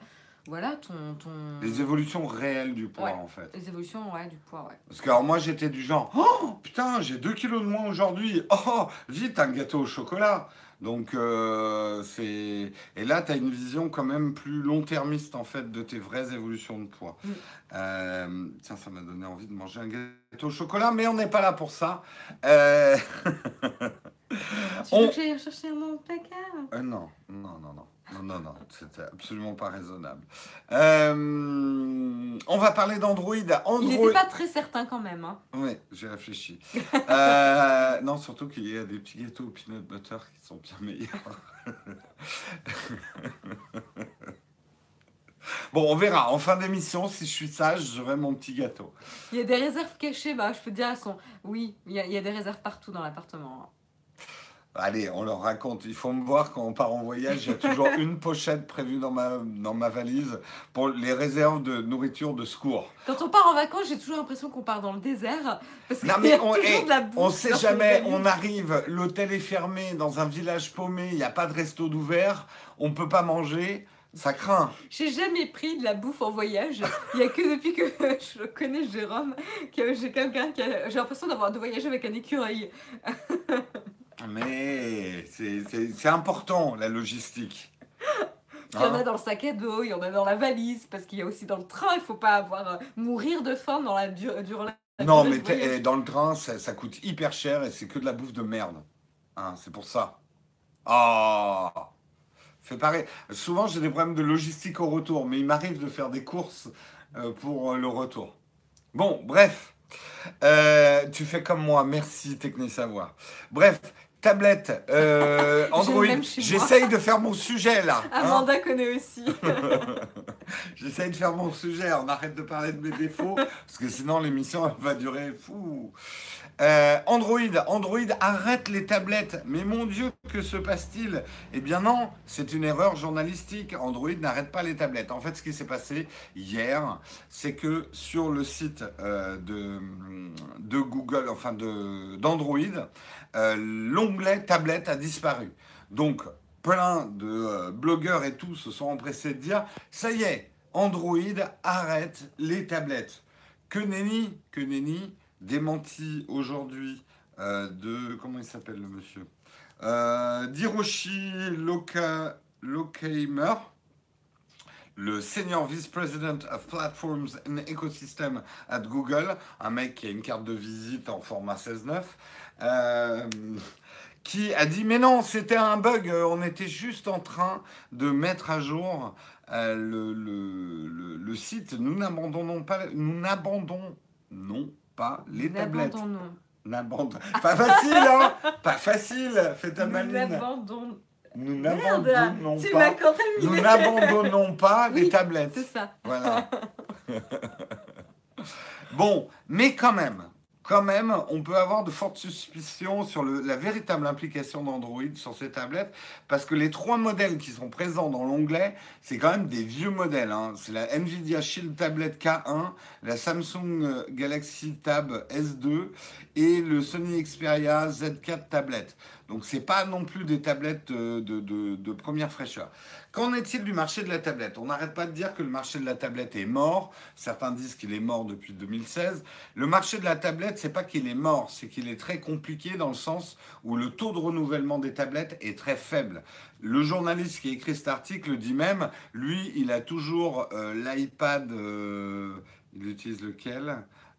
S2: voilà, ton, ton...
S1: Les évolutions réelles du poids,
S2: Ouais.
S1: en fait.
S2: les évolutions ouais, du poids. Ouais.
S1: Parce que alors, moi, j'étais du genre, oh putain, j'ai 2 kilos de moins aujourd'hui. Oh, vite, un gâteau au chocolat. Donc, euh, c'est. Et là, tu as une vision quand même plus long-termiste, en fait, de tes vraies évolutions de poids.
S2: Mm.
S1: Euh, tiens, ça m'a donné envie de manger un gâteau au chocolat, mais on n'est pas là pour ça. Euh, *laughs*
S2: Tu
S1: On-
S2: veux que j'aille chercher un autre placard?
S1: Euh, non, non, non, non. Non, non, non, c'était absolument pas raisonnable. Euh, on va parler d'Android.
S2: Il
S1: Android.
S2: n'était pas très certain quand même. Hein.
S1: Oui, j'ai réfléchi. Euh, non, surtout qu'il y a des petits gâteaux au peanut butter qui sont bien meilleurs. *laughs* bon, on verra. En fin d'émission, si je suis sage, j'aurai mon petit gâteau.
S2: Il y a des réserves cachées, bah, je peux te dire, elles sont... oui, il y, a, il y a des réserves partout dans l'appartement.
S1: Allez, on leur raconte. Il faut me voir quand on part en voyage. Il y a toujours *laughs* une pochette prévue dans ma, dans ma valise pour les réserves de nourriture de secours.
S2: Quand on part en vacances, j'ai toujours l'impression qu'on part dans le désert. Parce
S1: Non,
S2: qu'il
S1: mais
S2: y a
S1: on-
S2: toujours
S1: eh,
S2: de la bouffe.
S1: On sait jamais, on arrive, l'hôtel est fermé, dans un village paumé, il n'y a pas de resto d'ouvert, on peut pas manger, ça craint.
S2: J'ai jamais pris de la bouffe en voyage. Il y a que depuis que *laughs* je connais Jérôme que j'ai quelqu'un qui a... J'ai l'impression d'avoir de voyager avec un écureuil. *laughs*
S1: Mais c'est- important, la logistique. *laughs*
S2: Il y en
S1: Hein
S2: a dans le sac à dos, il y en a dans la valise, parce qu'il y a aussi dans le train, il faut pas avoir euh, mourir de faim dans la dur- durant la
S1: non,
S2: durée
S1: mais
S2: voyage.
S1: eh, dans le train, ça, ça coûte hyper cher et c'est que de la bouffe de merde. Hein, c'est pour ça. Ah Fais pareil. Souvent, j'ai des problèmes de logistique au retour, mais il m'arrive de faire des courses euh, pour euh, le retour. Bon, bref. Tu fais comme moi, merci Techni Savoir. Bref, tablette, euh, *laughs* Android. J'essaye de faire mon sujet là. hein.
S2: Amanda connaît aussi. *laughs*
S1: J'essaye de faire mon sujet, on arrête de parler de mes défauts, parce que sinon l'émission va durer fou. Euh, Android, Android arrête les tablettes. Mais mon Dieu, que se passe-t-il? Eh bien non, c'est une erreur journalistique. Android n'arrête pas les tablettes. En fait, ce qui s'est passé hier, c'est que sur le site euh, de, Google, enfin d'Android, euh, l'onglet tablette a disparu. Donc, plein de blogueurs et tout se sont empressés de dire ça y est, Android arrête les tablettes. Que nenni, que nenni, démenti aujourd'hui euh, de. Comment il s'appelle le monsieur euh, D'Hiroshi Loka, le Senior Vice President of Platforms and Ecosystem at Google, un mec qui a une carte de visite en format 16.9. euh, qui a dit mais non, c'était un bug, euh, on était juste en train de mettre à jour euh, le site. Nous n'abandonnons pas, nous n'abandonnons pas les tablettes.
S2: N'abandonnons.
S1: N'abandon- Pas facile, hein Pas facile, fais ta
S2: Nous
S1: maline. Nous n'abandonnons pas. Nous n'abandonnons pas les tablettes.
S2: C'est ça.
S1: Voilà. *laughs* bon, mais quand même, quand même, on peut avoir de fortes suspicions sur la véritable implication d'Android sur ces tablettes, parce que les trois modèles qui sont présents dans l'onglet, c'est quand même des vieux modèles. hein. C'est la Nvidia Shield Tablet K1, la Samsung euh, Galaxy Tab S2 et le Sony Xperia Z4 Tablet. Donc c'est pas non plus des tablettes euh, de première fraîcheur. Qu'en est-il du marché de la tablette? On n'arrête pas de dire que le marché de la tablette est mort. Certains disent qu'il est mort depuis 2016. Le marché de la tablette, c'est pas qu'il est mort, c'est qu'il est très compliqué dans le sens où le taux de renouvellement des tablettes est très faible. Le journaliste qui écrit cet article dit même, lui, il a toujours euh, l'iPad. euh, il utilise lequel?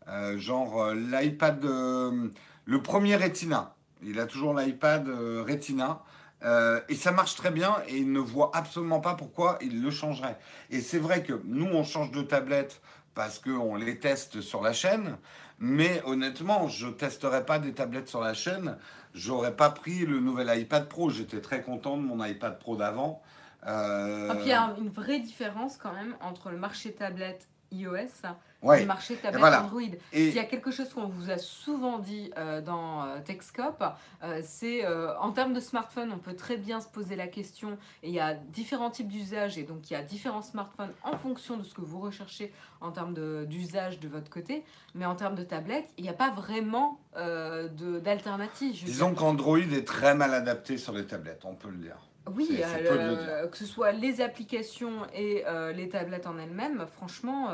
S1: Euh, Genre l'iPad, le premier Retina. Il a toujours l'iPad Retina. Euh, et ça marche très bien et il ne voit absolument pas pourquoi il le changerait. Et c'est vrai que nous, on change de tablette parce qu'on les teste sur la chaîne. Mais honnêtement, je ne testerai pas des tablettes sur la chaîne. J'aurais pas pris le nouvel iPad Pro. J'étais très content de mon iPad Pro d'avant. Euh,
S2: il y a une vraie différence quand même entre le marché tablette iOS
S1: ouais.
S2: le marché tablette
S1: voilà.
S2: Android.
S1: Et
S2: S'il y a quelque chose qu'on vous a souvent dit euh, dans euh, Techscope, euh, c'est euh, en termes de smartphone, on peut très bien se poser la question. Et il y a différents types d'usages et donc il y a différents smartphones en fonction de ce que vous recherchez en termes d'usage de, votre côté. Mais en termes de tablette, il n'y a pas vraiment d'alternative.
S1: Disons qu'Android est très mal adapté sur les tablettes, on peut le dire.
S2: Oui, euh, que ce soit les applications et euh, les tablettes en elles-mêmes, franchement,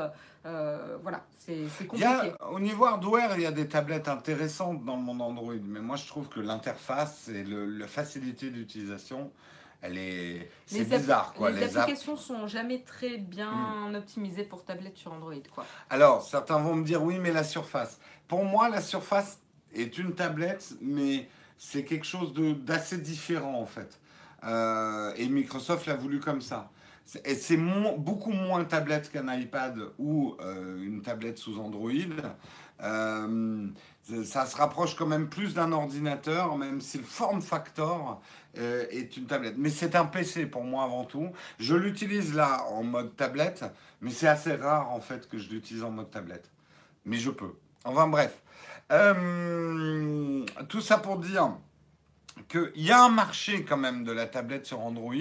S2: euh, voilà, c'est c'est
S1: Il y
S2: compliqué.
S1: a, au niveau hardware, il y a des tablettes intéressantes dans le monde Android, mais moi je trouve que l'interface et le- la facilité d'utilisation, elle est, c'est bizarre quoi.
S2: les, applications sont jamais très bien optimisées pour tablette sur Android, quoi.
S1: Alors certains vont me dire oui, mais la surface. Pour moi, la surface est une tablette, mais c'est quelque chose de- d'assez différent en fait. Euh, et Microsoft l'a voulu comme ça. C'est- beaucoup moins tablette qu'un iPad ou euh, une tablette sous Android. Euh, ça se rapproche quand même plus d'un ordinateur, même si le form factor est une tablette. Mais c'est un PC pour moi avant tout. Je l'utilise là en mode tablette, mais c'est assez rare en fait que je l'utilise en mode tablette. Mais je peux. Enfin bref. Tout ça pour dire qu'il y a un marché quand même de la tablette sur Android.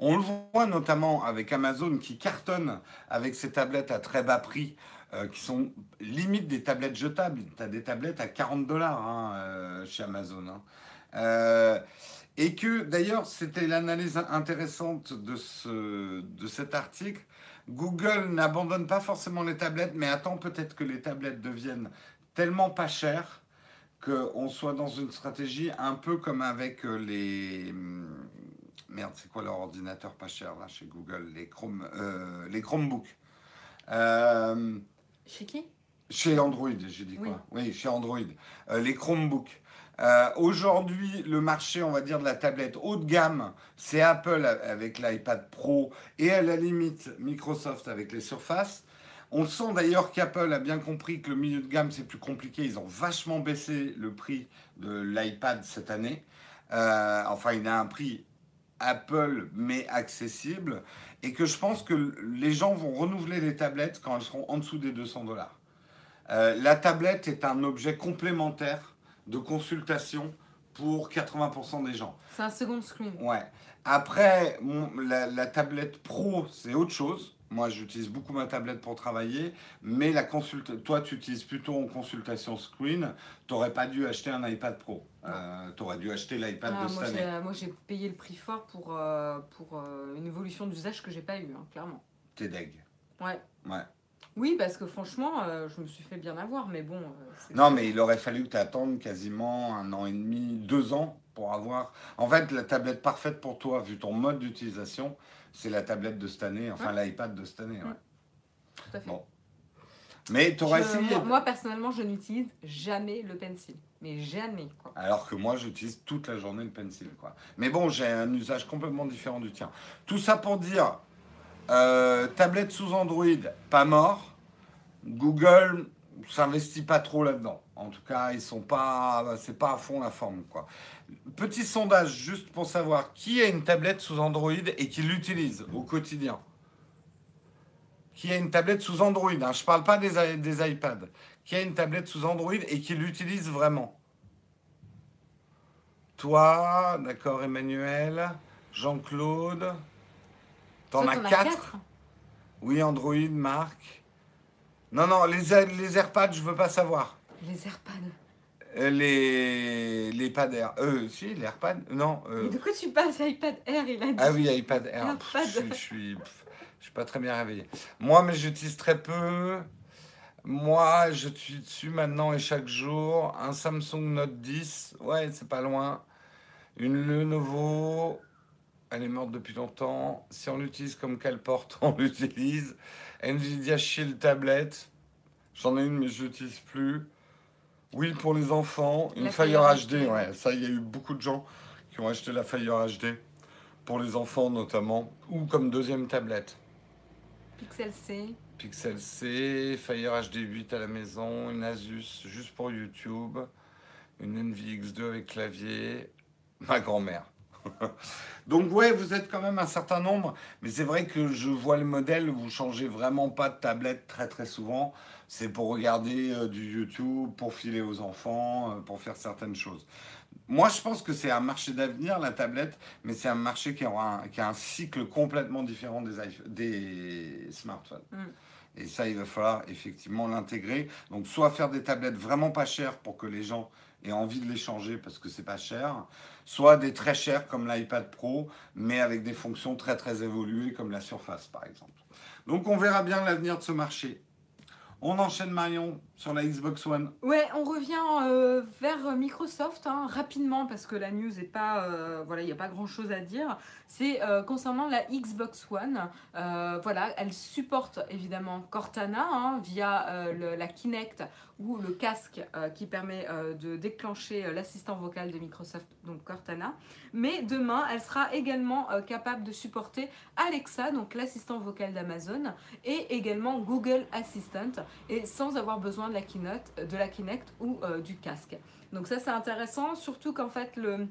S1: On le voit notamment avec Amazon qui cartonne avec ses tablettes à très bas prix, euh, qui sont limite des tablettes jetables. Tu as des tablettes à 40 dollars hein, euh, chez Amazon. hein. Euh, et que d'ailleurs, c'était l'analyse intéressante de, ce, de cet article. Google n'abandonne pas forcément les tablettes, mais attend peut-être que les tablettes deviennent tellement pas chères qu'on soit dans une stratégie un peu comme avec euh, les... hum, Merde, c'est quoi leur ordinateur pas cher là chez Google Les, Chrome, euh, les Chromebooks. Euh,
S2: Chez qui?
S1: chez Android, j'ai dit
S2: Oui.
S1: quoi? Oui, chez Android. Euh, les Chromebooks. Aujourd'hui, le marché, on va dire, de la tablette haut de gamme, c'est Apple avec l'iPad Pro et à la limite Microsoft avec les Surface. On sent d'ailleurs qu'Apple a bien compris que le milieu de gamme, c'est plus compliqué. Ils ont vachement baissé le prix de l'iPad cette année. Euh, enfin, il a un prix Apple, mais accessible. Et que je pense que les gens vont renouveler les tablettes quand elles seront en dessous des 200 dollars. Euh, la tablette est un objet complémentaire de consultation pour 80% des gens.
S2: C'est un second screen.
S1: Ouais. Après, mon- la, la tablette pro, c'est autre chose. Moi, j'utilise beaucoup ma tablette pour travailler, mais la consulte, toi, tu utilises plutôt en consultation screen. Tu n'aurais pas dû acheter un iPad Pro. tu aurais dû acheter l'iPad
S2: Ah,
S1: de cette
S2: moi,
S1: année.
S2: j'ai- moi, j'ai payé le prix fort pour, euh, pour euh, une évolution d'usage que j'ai pas eu, hein, clairement.
S1: T'es deg.
S2: Ouais.
S1: Ouais.
S2: Oui, parce que franchement, euh, je me suis fait bien avoir, mais bon. euh,
S1: Non, mais il aurait fallu que tu attendes quasiment un an et demi, deux ans pour avoir. En fait, la tablette parfaite pour toi, vu ton mode d'utilisation, c'est la tablette de cette année, enfin l'iPad de cette année. ouais.
S2: Tout à fait.
S1: Bon. Mais tu aurais essayé.
S2: moi, moi, personnellement, je n'utilise jamais le pencil. Mais jamais, quoi.
S1: Alors que moi, j'utilise toute la journée le pencil. Quoi. Mais bon, j'ai un usage complètement différent du tien. Tout ça pour dire, euh, tablette sous Android, pas mort. Google s'investit pas trop là-dedans. En tout cas, ils sont pas, c'est pas à fond la forme, quoi. Petit sondage juste pour savoir qui a une tablette sous Android et qui l'utilise au quotidien. Qui a une tablette sous Android hein, Je parle pas des, iPads. Qui a une tablette sous Android et qui l'utilise vraiment? Toi, d'accord, Emmanuel, Jean-Claude. T'en as quatre? Oui, Android, Marc. Non, non, les, les AirPads, je veux pas savoir.
S2: Les AirPods.
S1: Les, les pads Air. Euh, si, les AirPads Non. euh,
S2: Mais de quoi tu parles iPad Air Il a dit.
S1: Ah oui, iPad Air. Pff. Je suis, je suis, pff, je suis pas très bien réveillé. Moi, mais j'utilise très peu. Moi, je suis dessus maintenant et chaque jour. Un Samsung Note 10. Ouais, c'est pas loin. Une Lenovo. Elle est morte depuis longtemps. Si on l'utilise comme qu'elle porte, *laughs* on l'utilise. Nvidia Shield Tablet. J'en ai une, mais je l'utilise plus. Oui, pour les enfants. Une
S2: La
S1: Fire
S2: Fire
S1: HD.
S2: HD.
S1: Ouais, ça, il y a eu beaucoup de gens qui ont acheté la Fire HD pour les enfants notamment, ou comme deuxième tablette.
S2: Pixel C.
S1: Pixel C, Fire HD 8 à la maison, une Asus juste pour YouTube, une Envy X2 avec clavier, ma grand-mère. *laughs* Donc ouais, vous êtes quand même un certain nombre, mais c'est vrai que je vois le modèle, vous changez vraiment pas de tablette très très souvent. C'est pour regarder euh, du YouTube, pour filer aux enfants, euh, pour faire certaines choses. Moi, je pense que c'est un marché d'avenir, la tablette, mais c'est un marché qui, aura un, qui a un cycle complètement différent des, des smartphones.
S2: Mm.
S1: Et ça, il va falloir effectivement l'intégrer. Donc, soit faire des tablettes vraiment pas chères pour que les gens aient envie de les changer parce que c'est pas cher, soit des très chères comme l'iPad Pro, mais avec des fonctions très très évoluées comme la Surface par exemple. Donc, on verra bien l'avenir de ce marché. On enchaîne Marion sur la Xbox One.
S2: Ouais, on revient euh, vers Microsoft hein, rapidement parce que la news est pas, euh, voilà, il n'y a pas grand chose à dire. C'est euh, concernant la Xbox One. Voilà, elle supporte évidemment Cortana hein, via la Kinect ou le casque qui permet de déclencher l'assistant vocal de Microsoft, donc Cortana. Mais demain, elle sera également capable de supporter Alexa, donc l'assistant vocal d'Amazon, et également Google Assistant et sans avoir besoin de la Keynote, de la Kinect ou euh, du casque. Donc ça c'est intéressant, surtout qu'en fait le-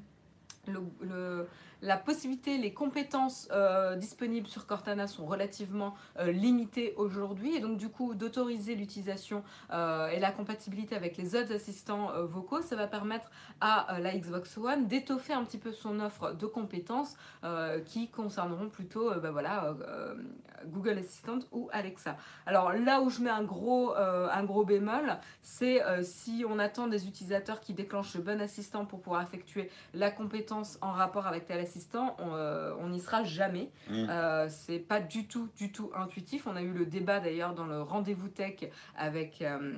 S2: la possibilité, les compétences euh, disponibles sur Cortana sont relativement euh, limitées aujourd'hui et donc du coup d'autoriser l'utilisation euh, et la compatibilité avec les autres assistants vocaux, ça va permettre à la Xbox One d'étoffer un petit peu son offre de compétences qui concerneront plutôt bah Google Assistant ou Alexa. Alors là où je mets un gros, un gros bémol, c'est si on attend des utilisateurs qui déclenchent le bon assistant pour pouvoir effectuer la compétence en rapport avec tel assistant, on euh, n'y sera jamais.
S1: Mm.
S2: Euh, c'est pas du tout, du tout intuitif. On a eu le débat d'ailleurs dans le rendez-vous tech avec, euh,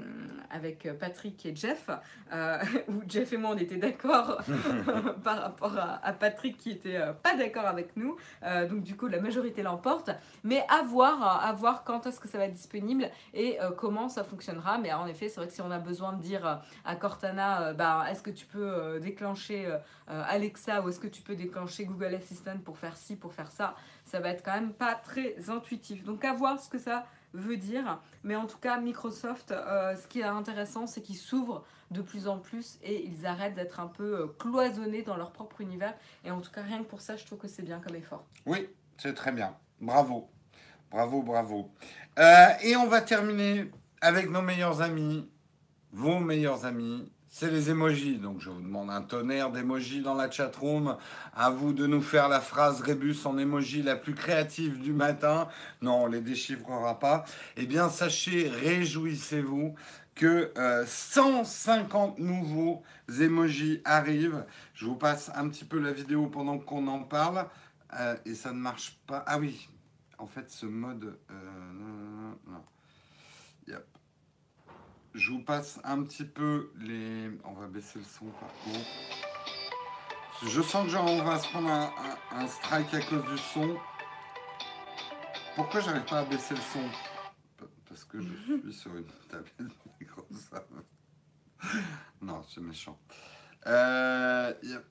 S2: avec Patrick et Jeff, euh, *laughs* où Jeff et moi on était d'accord *laughs* *laughs* par rapport à, à Patrick qui était pas d'accord avec nous. Donc du coup la majorité l'emporte. Mais à voir, à voir quand est-ce que ça va être disponible et comment ça fonctionnera. Mais en effet, c'est vrai que si on a besoin de dire à Cortana, bah, est-ce que tu peux déclencher euh, Alexa ou est-ce que tu peux déclencher Google Assistant pour faire ci, pour faire ça, ça va être quand même pas très intuitif. Donc à voir ce que ça veut dire. Mais en tout cas, Microsoft, euh, ce qui est intéressant, c'est qu'ils s'ouvrent de plus en plus et ils arrêtent d'être un peu euh, cloisonnés dans leur propre univers. Et en tout cas, rien que pour ça, je trouve que c'est bien comme effort.
S1: Oui, c'est très bien. Bravo. Bravo, bravo. Et on va terminer avec nos meilleurs amis, vos meilleurs amis. C'est les emojis. Donc je vous demande un tonnerre d'emojis dans la chatroom. À vous de nous faire la phrase Rébus en emoji la plus créative du matin. Non, on les déchiffrera pas. Eh bien, sachez, réjouissez-vous que euh, 150 nouveaux emojis arrivent. Je vous passe un petit peu la vidéo pendant qu'on en parle. Euh, et ça ne marche pas. Ah oui, en fait, ce mode. euh. Je vous passe un petit peu les. On va baisser le son par contre. Je sens que genre, on va se prendre un, un- un strike à cause du son. Pourquoi j'arrive pas à baisser le son? Parce que je *laughs* suis sur une tablette Microsoft *laughs* Non, c'est méchant. Euh, yep.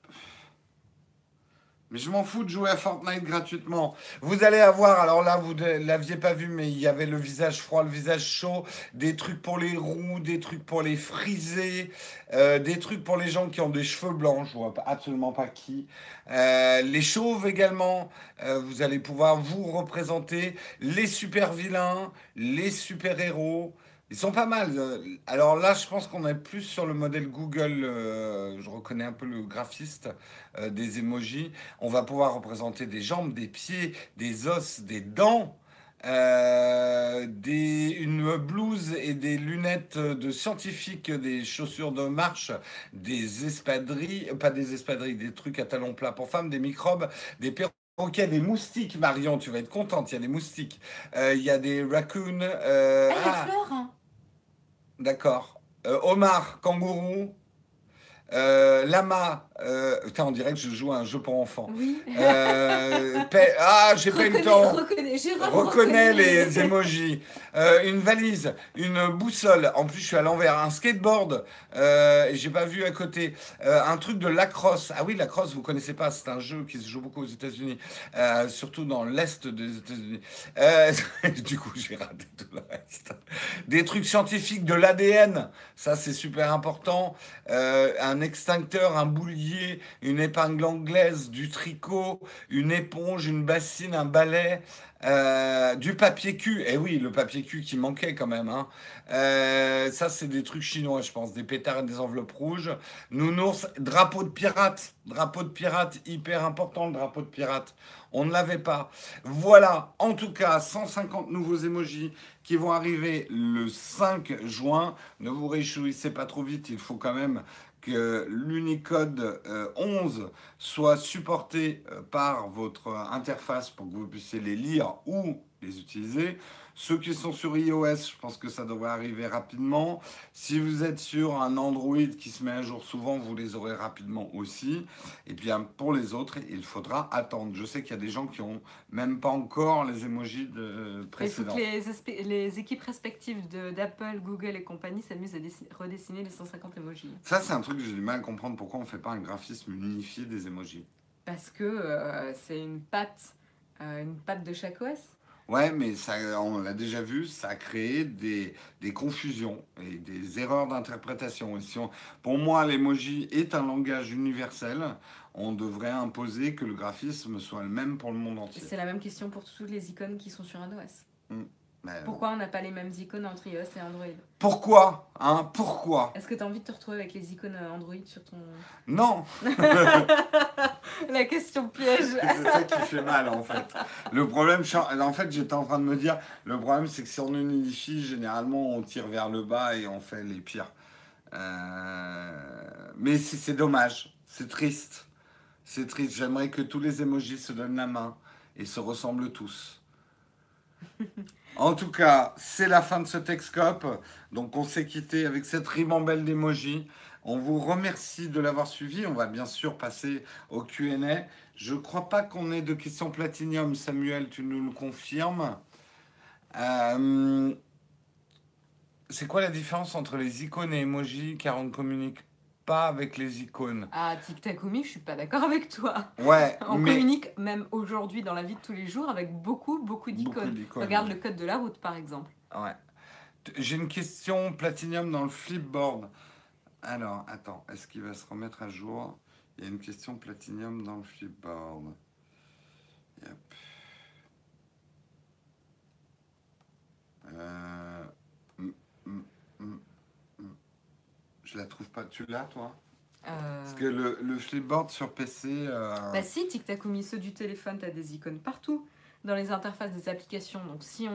S1: Mais je m'en fous de jouer à Fortnite gratuitement. Vous allez avoir, alors là, vous ne l'aviez pas vu, mais il y avait le visage froid, le visage chaud, des trucs pour les roues, des trucs pour les friser, euh, des trucs pour les gens qui ont des cheveux blancs, je vois absolument pas qui. Euh, les chauves également, euh, vous allez pouvoir vous représenter les super vilains, les super héros. Ils sont pas mal. Alors là, je pense qu'on est plus sur le modèle Google. je reconnais un peu le graphiste des emojis. On va pouvoir représenter des jambes, des pieds, des os, des dents. des, une blouse et des lunettes de scientifiques, des chaussures de marche, des espadrilles, pas des espadrilles, des trucs à talons plats pour femmes, des microbes, des perroquets, des moustiques, Marion, tu vas être contente, il y a des moustiques. Il y a des raccoons.
S2: Euh, ah, ah.
S1: D'accord. Euh, Omar, kangourou. Euh, lama, euh, on dirait que je joue à un jeu pour enfants.
S2: Oui.
S1: Euh, *laughs* ah, j'ai pas eu le temps. Reconnais, reconnais les *laughs* emojis. Euh, une valise, une boussole. En plus, je suis à l'envers. Un skateboard. Euh, j'ai pas vu à côté. Un truc de lacrosse. Ah oui, lacrosse, vous connaissez pas. C'est un jeu qui se joue beaucoup aux États-Unis, surtout dans l'est des États-Unis. *laughs* du coup, j'ai raté tout le reste. Des trucs scientifiques, de l'ADN. Ça, c'est super important. un extincteur, un boulier une épingle anglaise, du tricot, une éponge, une bassine, un balai, euh, du papier cul. Eh oui, le papier cul qui manquait quand même. Hein. Euh, ça, c'est des trucs chinois, je pense. Des pétards et des enveloppes rouges. Nounours, drapeau de pirate. Drapeau de pirate, hyper important le drapeau de pirate. On ne l'avait pas. Voilà, en tout cas, 150 nouveaux emojis qui vont arriver le 5 juin. Ne vous réjouissez pas trop vite, il faut quand même l'Unicode 11 euh, soit supporté euh, par votre interface pour que vous puissiez les lire ou les utiliser. Ceux qui sont sur iOS, je pense que ça devrait arriver rapidement. Si vous êtes sur un Android qui se met à jour souvent, vous les aurez rapidement aussi. Et bien pour les autres, il faudra attendre. Je sais qu'il y a des gens qui ont même pas encore les emojis de précédents.
S2: Il faut que les, les équipes respectives d'Apple, Google et compagnie s'amusent à redessiner les 150 emojis.
S1: Ça, c'est un truc que j'ai du mal à comprendre. Pourquoi on ne fait pas un graphisme unifié des emojis
S2: Parce que euh, c'est une patte, euh, une patte de chaque OS.
S1: Ouais, mais ça, on l'a déjà vu, ça a créé des, des confusions et des erreurs d'interprétation. Si pour moi, l'emoji est un langage universel, on devrait imposer que le graphisme soit le même pour le monde entier.
S2: C'est la même question pour toutes les icônes qui sont sur un OS. Pourquoi on n'a pas les mêmes icônes entre iOS et Android
S1: Pourquoi Hein Pourquoi?
S2: Est-ce que tu as envie de te retrouver avec les icônes Android sur ton...
S1: Non *laughs*
S2: La question piège
S1: C'est ça qui fait mal en fait. Le problème, en fait j'étais en train de me dire, le problème c'est que si on unifie, généralement on tire vers le bas et on fait les pires. Euh, mais c'est dommage, c'est triste. C'est triste, j'aimerais que tous les emojis se donnent la main et se ressemblent tous. *laughs* En tout cas, c'est la fin de ce Texcope. Donc, on s'est quitté avec cette ribambelle d'emojis. On vous remercie de l'avoir suivi. On va bien sûr passer au QA. Je ne crois pas qu'on ait de questions platinium. Samuel, tu nous le confirmes. Euh, c'est quoi la différence entre les icônes et emojis car on ne communique avec les icônes.
S2: Ah, TikTokumi, je suis pas d'accord avec toi.
S1: Ouais. *laughs*
S2: On communique même aujourd'hui dans la vie de tous les jours avec beaucoup, beaucoup d'icônes. Regarde le code de la route, par exemple.
S1: Ouais. J'ai une question Platinum dans le Flipboard. Alors, attends, est-ce qu'il va se remettre à jour? Il y a une question Platinum dans le Flipboard. Yep. Euh... Je la trouve pas. Tu l'as, toi? Euh. Parce que le, le, flipboard sur PC. Euh...
S2: Bah si, TikTok ceux du téléphone, tu as des icônes partout dans les interfaces des applications. Donc si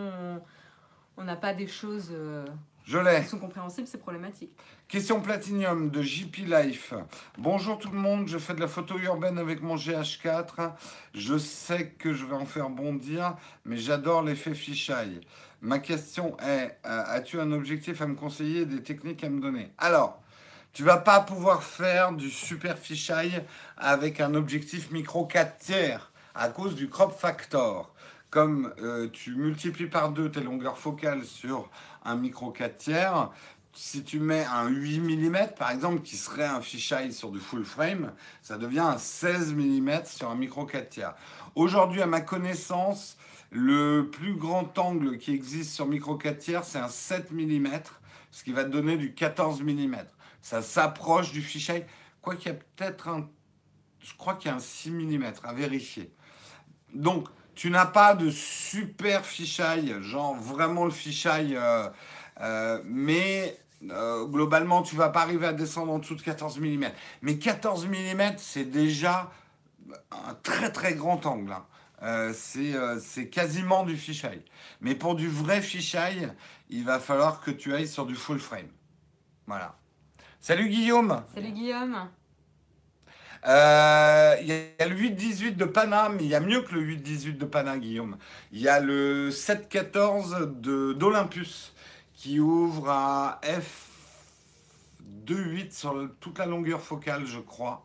S2: on n'a pas des choses euh,
S1: Je
S2: qui sont compréhensibles, c'est problématique.
S1: Question Platinum de JP Life. Bonjour tout le monde, je fais de la photo urbaine avec mon GH4. Je sais que je vais en faire bondir, mais j'adore l'effet fisheye. Ma question est, as-tu un objectif à me conseiller des techniques à me donner? Alors, tu vas pas pouvoir faire du super fisheye avec un objectif micro 4 tiers à cause du crop factor. comme euh, tu multiplies par deux tes longueurs focales sur un micro 4 tiers, si tu mets un 8 mm, par exemple, qui serait un fisheye sur du full frame, ça devient un 16 mm sur un micro 4 tiers. Aujourd'hui, à ma connaissance, le plus grand angle qui existe sur micro 4 tiers, c'est un 7 mm, ce qui va te donner du 14 mm. Ça s'approche du fisheye, quoi qu'il y a peut-être un... Je crois qu'il y a un 6 mm à vérifier. Donc, tu n'as pas de super fisheye, genre vraiment le fisheye, euh, euh, mais euh, globalement, tu vas pas arriver à descendre en dessous de 14 mm. Mais 14 mm, c'est déjà un très très grand angle. hein. C'est c'est quasiment du fisheye. Mais pour du vrai fisheye, il va falloir que tu ailles sur du full frame. Voilà. Salut Guillaume
S2: Salut Guillaume.
S1: Euh, Il y a le 8-18 de Pana, mais il y a mieux que le 8-18 de Pana, Guillaume. Il y a le 7-14 de- d'Olympus qui ouvre à F2-8 sur toute la longueur focale, je crois.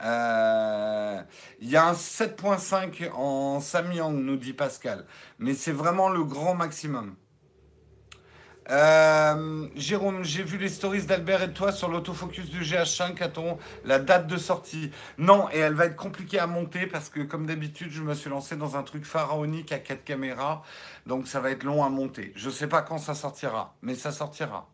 S1: Euh, Il y a un 7.5 en Samyang, nous dit Pascal. Mais c'est vraiment le grand maximum. Euh, Jérôme, j'ai vu les stories d'Albert et de toi sur l'autofocus du GH5. A-t-on la date de sortie? Non, et elle va être compliquée à monter parce que, comme d'habitude, je me suis lancé dans un truc pharaonique à 4 caméras. Donc, ça va être long à monter. Je sais pas quand ça sortira, mais ça sortira.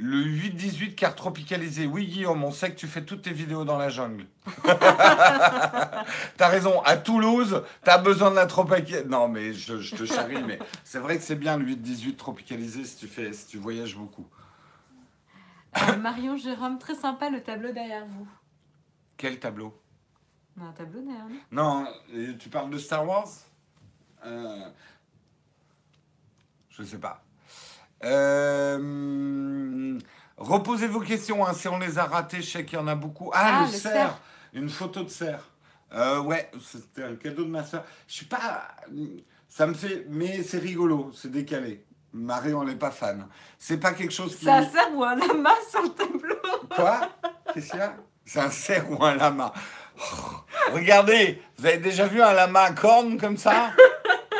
S1: Le 8-18 car tropicalisé. Oui, Guillaume, on sait que tu fais toutes tes vidéos dans la jungle. *laughs* T'as raison, à Toulouse, t'as besoin de la tropicalisation. Non, mais je, je te charrie, mais c'est vrai que c'est bien le 8-18 tropicalisé si tu, fais, si tu voyages beaucoup.
S2: Euh, Marion Jérôme, très sympa le tableau derrière vous.
S1: Quel tableau?
S2: Un tableau derrière nous.
S1: Non, euh, tu parles de Star Wars? Euh, Je sais pas. Euh, reposez vos questions, hein, si on les a ratées, je sais qu'il y en a beaucoup. Ah,
S2: Ah,
S1: le,
S2: le
S1: cerf.
S2: cerf.
S1: Une photo de cerf. Euh, ouais, c'était un cadeau de ma soeur. Je suis pas... Ça me fait... Mais c'est rigolo, c'est décalé. Marion, elle n'est pas fan. C'est pas quelque chose qui...
S2: Ça sert ou un lama sur le tableau?
S1: Quoi? Qu'est-ce qu'il y a? C'est un cerf ou un lama Oh, Regardez, vous avez déjà vu un lama à cornes comme ça?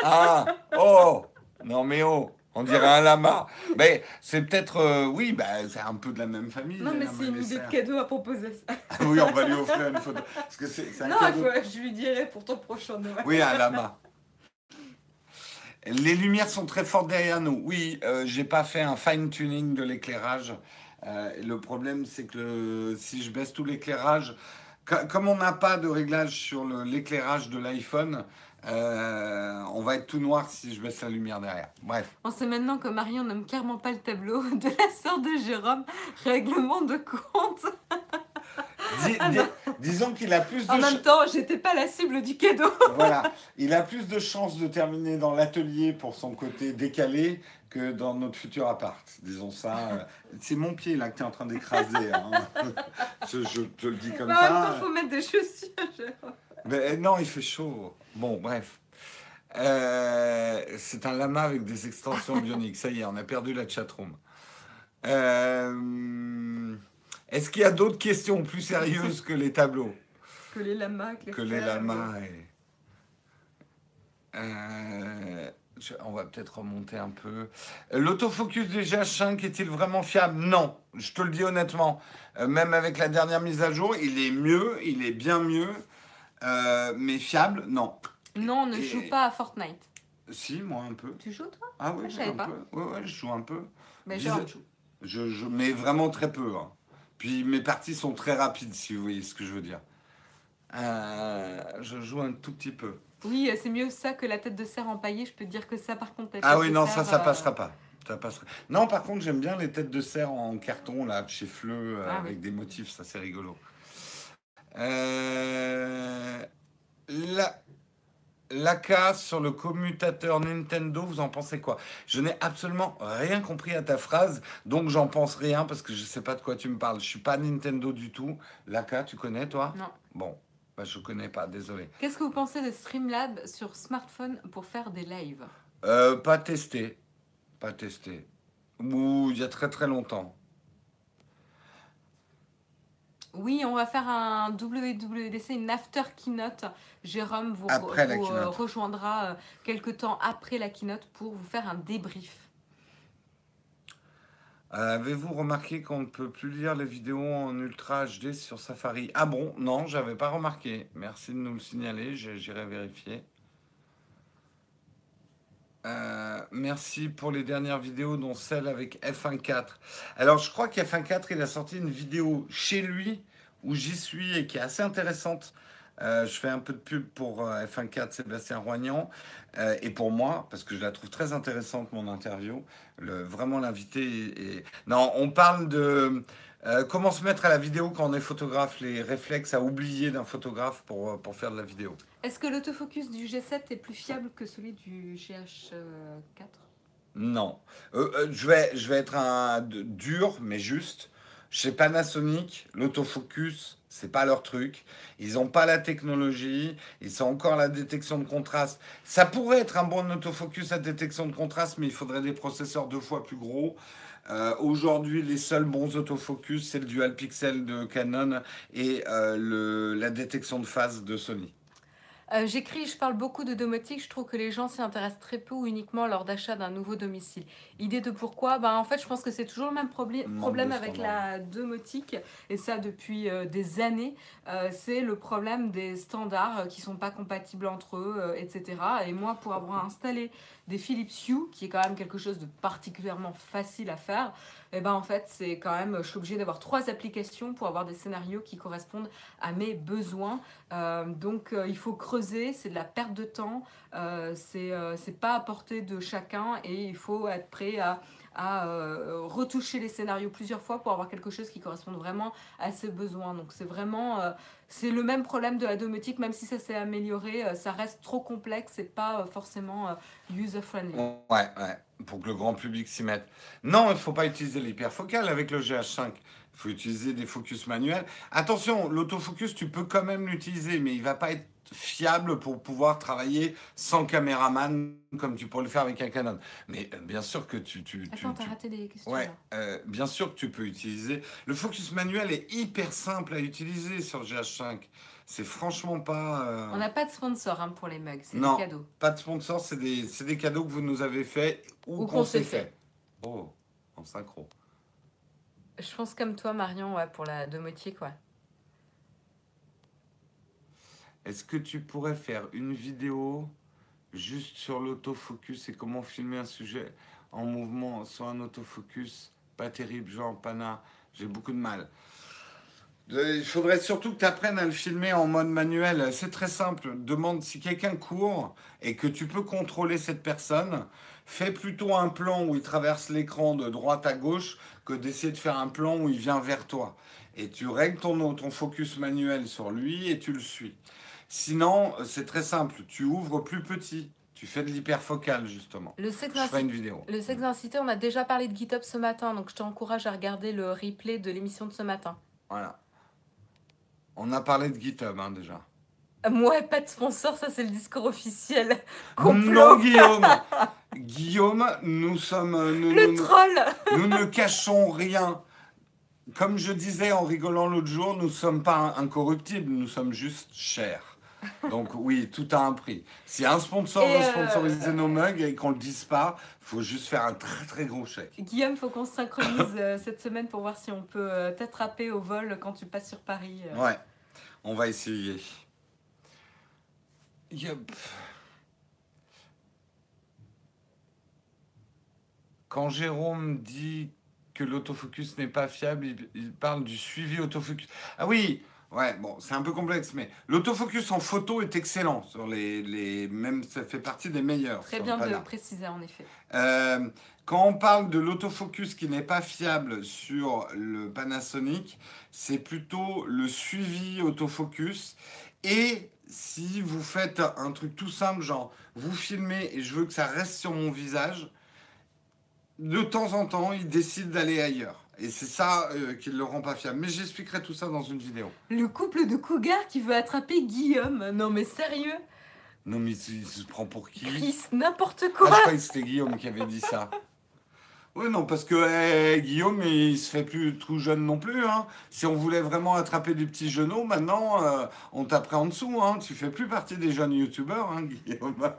S1: Ah, oh Non mais oh, on dirait un lama. Mais c'est peut-être, euh, oui, bah, c'est un peu de la même famille.
S2: Non,
S1: les
S2: mais c'est une idée de cadeau à proposer ça.
S1: Oui, on va lui offrir une photo. Parce que c'est c'est un
S2: Non,
S1: cadeau.
S2: il faut- je lui dirai pour ton prochain Noël.
S1: Oui, un lama. Les lumières sont très fortes derrière nous. Oui, euh, j'ai pas fait un fine tuning de l'éclairage. Euh, le problème, c'est que le- si je baisse tout l'éclairage, co- comme on n'a pas de réglage sur l'éclairage de l'iPhone, euh, on va être tout noir si je baisse la lumière derrière. Bref.
S2: On sait maintenant que Marion n'aime clairement pas le tableau *laughs* de la sœur de Jérôme. Règlement de compte.
S1: Dis- dis- disons qu'il a plus de
S2: En même temps, j'étais pas la cible du cadeau. *laughs*
S1: voilà, il a plus de chances de terminer dans l'atelier pour son côté décalé que dans notre futur appart. Disons ça. euh, C'est mon pied là que tu es en train d'écraser. hein. *laughs* je, je te le dis comme
S2: Mais en même temps,
S1: ça.
S2: faut mettre des chaussures. Jérôme.
S1: Mais non, il fait chaud. Bon, bref. Euh, c'est un lama avec des extensions *laughs* bioniques. Ça y est, on a perdu la chatroom. Euh, Est-ce qu'il y a d'autres questions plus sérieuses que les tableaux *laughs*
S2: Que les lamas, que les,
S1: que les lamas et... Euh, je- on va peut-être remonter un peu. L'autofocus du GH5 est-il vraiment fiable? Non, je te le dis honnêtement. Euh, même avec la dernière mise à jour, il est mieux, il est bien mieux. Euh, mais fiable, non.
S2: Non, on ne
S1: Et-
S2: joue pas à Fortnite.
S1: Si, moi un peu.
S2: Tu joues, toi?
S1: Ah oui,
S2: je savais
S1: un
S2: pas.
S1: peu. Ouais, ouais, je joue un peu.
S2: Mais genre, joue.
S1: Je, je, mais vraiment très peu. hein. Puis mes parties sont très rapides, si vous voyez ce que je veux dire. Euh, je joue un tout petit peu.
S2: Oui, euh, c'est mieux ça que la tête de cerf empaillée. Je peux te dire que ça, par contre. la
S1: Ah oui,
S2: de
S1: non,
S2: cerf,
S1: ça, ça
S2: euh,
S1: passera pas. Ça passera. Non, par contre, j'aime bien les têtes de cerf en carton, là, chez Fleu,
S2: Ah
S1: avec
S2: oui.
S1: des motifs, ça, c'est rigolo. Euh, la... L'AK sur le commutateur Nintendo, vous en pensez quoi? Je n'ai absolument rien compris à ta phrase, donc j'en pense rien parce que je sais pas de quoi tu me parles. Je suis pas Nintendo du tout. L'AK, tu connais toi?
S2: Non.
S1: Bon, bah, je connais pas, désolé.
S2: Qu'est-ce que vous pensez de Streamlab sur smartphone pour faire des lives?
S1: Euh, pas testé. Pas testé. Ou il y a très très longtemps.
S2: Oui, on va faire un WWDC, une after keynote. Jérôme vous,
S1: Après la
S2: vous, euh,
S1: keynote.
S2: rejoindra euh, quelques temps après la keynote pour vous faire un débrief.
S1: Euh, Avez-vous remarqué qu'on ne peut plus lire les vidéos en Ultra HD sur Safari? Ah bon? Non, j'avais pas remarqué. Merci de nous le signaler, j'irai vérifier. Euh, merci pour les dernières vidéos, dont celle avec F1.4. Alors, je crois qu'F1.4, il a sorti une vidéo chez lui où j'y suis et qui est assez intéressante. Euh, je fais un peu de pub pour euh, F1.4 Sébastien Roignan euh, et pour moi, parce que je la trouve très intéressante, mon interview. Vraiment, l'invité est, Non, on parle de euh, comment se mettre à la vidéo quand on est photographe, les réflexes à oublier d'un photographe pour, pour faire de la vidéo.
S2: Est-ce que l'autofocus du G7 est plus fiable que celui du GH4
S1: Non. Euh, euh, je, vais, je vais être un dur, mais juste. Chez Panasonic, l'autofocus, c'est pas leur truc. Ils n'ont pas la technologie. Ils sont encore la détection de contraste. Ça pourrait être un bon autofocus à détection de contraste, mais il faudrait des processeurs deux fois plus gros. Euh, Aujourd'hui, les seuls bons autofocus, c'est le dual pixel de Canon et la détection de phase de Sony.
S2: Euh, J'écris, je parle beaucoup de domotique. Je trouve que les gens s'y intéressent très peu ou uniquement lors d'achat d'un nouveau domicile. Idée de pourquoi ben, En fait, je pense que c'est toujours le même problème avec la domotique, et ça depuis euh, des années. Euh, c'est le problème des standards euh, qui sont pas compatibles entre eux, euh, etc. Et moi, pour avoir installé des Philips Hue, qui est quand même quelque chose de particulièrement facile à faire, et ben en fait, c'est quand même, je suis obligée d'avoir trois applications pour avoir des scénarios qui correspondent à mes besoins. Donc il faut creuser, c'est de la perte de temps, c'est pas à portée de chacun et il faut être prêt à, à, euh, retoucher les scénarios plusieurs fois pour avoir quelque chose qui corresponde vraiment à ses besoins. Donc c'est vraiment euh, c'est le même problème de la domotique, même si ça s'est amélioré, euh, ça reste trop complexe et pas forcément user friendly.
S1: Ouais, ouais, pour que le grand public s'y mette. Non, il ne faut pas utiliser l'hyperfocal avec le GH5. Il faut utiliser des focus manuels. Attention, l'autofocus, tu peux quand même l'utiliser, mais il va pas être fiable pour pouvoir travailler sans caméraman comme tu pourrais le faire avec un Canon. Mais euh, bien sûr que tu... tu, tu-
S2: Attends, t'as
S1: tu-
S2: raté des questions
S1: Ouais, euh, bien sûr que tu peux utiliser. Le focus manuel est hyper simple à utiliser sur le GH5. C'est franchement pas... euh,
S2: On n'a pas de sponsor hein, pour les mugs, c'est
S1: Non.
S2: des cadeaux.
S1: Pas de sponsor, c'est des, c'est des cadeaux que vous nous avez faits ou,
S2: Ou
S1: qu'on s'est fait.
S2: fait.
S1: Oh, en synchro.
S2: Je pense comme toi Marion ouais, pour la domotique, ouais.
S1: Est-ce que tu pourrais faire une vidéo juste sur l'autofocus et comment filmer un sujet en mouvement sur un autofocus? Pas terrible, genre Pana, j'ai beaucoup de mal. Euh, Il faudrait surtout que tu apprennes à le filmer en mode manuel. C'est très simple. Demande si quelqu'un court et que tu peux contrôler cette personne. Fais plutôt un plan où il traverse l'écran de droite à gauche que d'essayer de faire un plan où il vient vers toi. Et tu règles ton, ton focus manuel sur lui et tu le suis. Sinon, c'est très simple. Tu ouvres plus petit. Tu fais de l'hyperfocal, justement.
S2: Le sexe
S1: Je ferai une vidéo.
S2: Le sexe incité, on a déjà parlé de GitHub ce matin, donc je t'encourage à regarder le replay de l'émission de ce matin.
S1: Voilà. On a parlé de GitHub, hein, déjà.
S2: Euh, Moi, pas de sponsor, ça c'est le discours officiel. *laughs*
S1: Non,
S2: Complot *laughs*
S1: Guillaume Guillaume, nous sommes... euh, Nous,
S2: Le
S1: nous-
S2: troll
S1: nous ne cachons rien. Comme je disais en rigolant l'autre jour, nous ne sommes pas incorruptibles, nous sommes juste chers. Donc oui, tout a un prix. Si un sponsor
S2: Et,
S1: veut
S2: euh,
S1: sponsoriser nos mugs et qu'on ne le dise pas, il faut juste faire un très très gros chèque.
S2: Guillaume, faut qu'on se synchronise euh, *laughs* cette semaine pour voir si on peut euh, t'attraper au vol quand tu passes sur Paris.
S1: Ouais, on va essayer. Yup. Quand Jérôme dit que l'autofocus n'est pas fiable, il, il parle du suivi autofocus. Ah oui, ouais, bon, c'est un peu complexe, mais l'autofocus en photo est excellent. Sur les, les, même, ça fait partie des meilleurs.
S2: Très bien de le préciser en effet.
S1: Euh, quand on parle de l'autofocus qui n'est pas fiable sur le Panasonic, c'est plutôt le suivi autofocus. Et si vous faites un truc tout simple, genre vous filmez et je veux que ça reste sur mon visage, de temps en temps, il décide d'aller ailleurs. Et c'est ça euh, qui le rend pas fiable. Mais j'expliquerai tout ça dans une vidéo.
S2: Le couple de cougars qui veut attraper Guillaume. Non mais sérieux?
S1: Non mais il se prend pour qui?
S2: Chris, n'importe
S1: Ah,
S2: quoi
S1: je croyais que c'était Guillaume qui avait dit ça. Oui, non, parce que eh, Guillaume, il se fait plus tout jeune non plus. Hein. Si on voulait vraiment attraper des petits genoux, maintenant, euh, on taperait en dessous. Hein. Tu fais plus partie des jeunes youtubeurs, hein, Guillaume.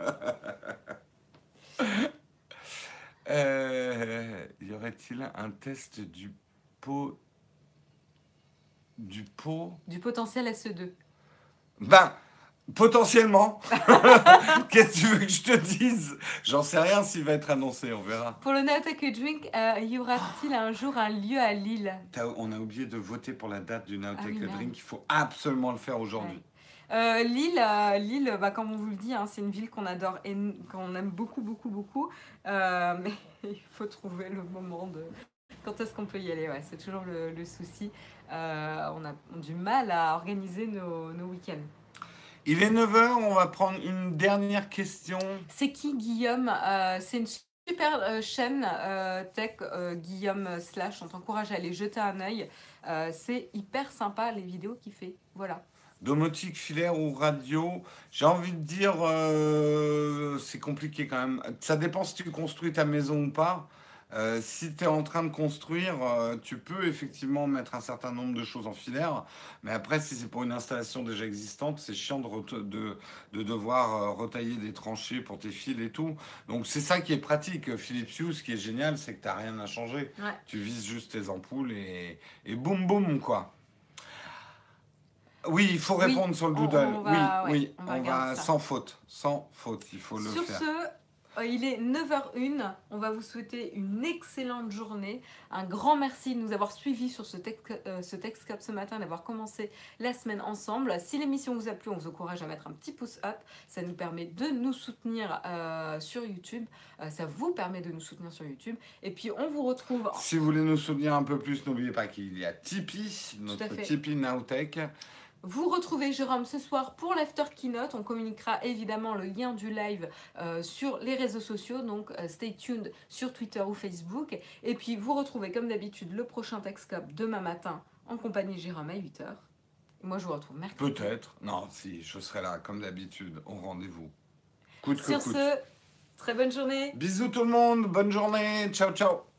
S1: *laughs* Euh, y aurait-il un test du pot du pot?
S2: Du potentiel SE2.
S1: Ben, potentiellement. *laughs* Qu'est-ce que tu veux que je te dise? J'en sais rien s'il va être annoncé, on verra.
S2: Pour le Nowtech Drink, euh, y aura-t-il un jour un lieu à Lille?
S1: On a oublié de voter pour la date du Nowtech
S2: Ah.
S1: Drink. Il faut absolument le faire aujourd'hui.
S2: Euh, Lille, euh, Lille bah, comme on vous le dit, hein, c'est une ville qu'on adore et qu'on aime beaucoup, beaucoup, beaucoup. Euh, mais *laughs* il faut trouver le moment de quand est-ce qu'on peut y aller. Ouais, c'est toujours le, le souci. On a du mal à organiser nos, nos week-ends.
S1: Il est 9h, on va prendre une dernière question.
S2: C'est qui Guillaume C'est une super euh, chaîne euh, tech, euh, Guillaume Slash. On t'encourage à aller jeter un œil. C'est hyper sympa les vidéos qu'il fait. Voilà.
S1: Domotique, filaire ou radio J'ai envie de dire, euh, c'est compliqué quand même. Ça dépend si tu construis ta maison ou pas. Euh, si tu es en train de construire, euh, tu peux effectivement mettre un certain nombre de choses en filaire. Mais après, si c'est pour une installation déjà existante, c'est chiant de, de, de devoir euh, retailler des tranchées pour tes fils et tout. Donc c'est ça qui est pratique. Philips Hue, ce qui est génial, c'est que tu n'as rien à changer.
S2: Ouais.
S1: Tu vises juste tes ampoules et, et boum boum quoi. Oui, il faut
S2: Oui,
S1: répondre sur le doodle.
S2: on va-
S1: oui,
S2: ouais,
S1: oui,
S2: on va
S1: sans faute, sans faute, il faut le
S2: Sur
S1: faire.
S2: ce, euh, il est 9h01. On va vous souhaiter une excellente journée. Un grand merci de nous avoir suivis sur ce, tech, euh, ce Text Cup ce matin, d'avoir commencé la semaine ensemble. Si l'émission vous a plu, on vous encourage à mettre un petit pouce up. Ça nous permet de nous soutenir euh, sur YouTube. Euh, ça vous permet de nous soutenir sur YouTube. Et puis, on vous retrouve.
S1: Si vous voulez nous soutenir un peu plus, n'oubliez pas qu'il y a Tipeee, notre. Tipeee Nowtech.
S2: Vous retrouvez Jérôme ce soir pour l'After Keynote. On communiquera évidemment le lien du live euh, sur les réseaux sociaux, donc euh, stay tuned sur Twitter ou Facebook. Et puis vous retrouvez comme d'habitude le prochain Texcop demain matin en compagnie de Jérôme à 8h. Moi je vous retrouve mercredi.
S1: Peut-être. Non, si, je serai là comme d'habitude, au rendez-vous. Coûte que
S2: Sur
S1: coûte.
S2: ce, très bonne journée.
S1: Bisous tout le monde, bonne journée, ciao ciao.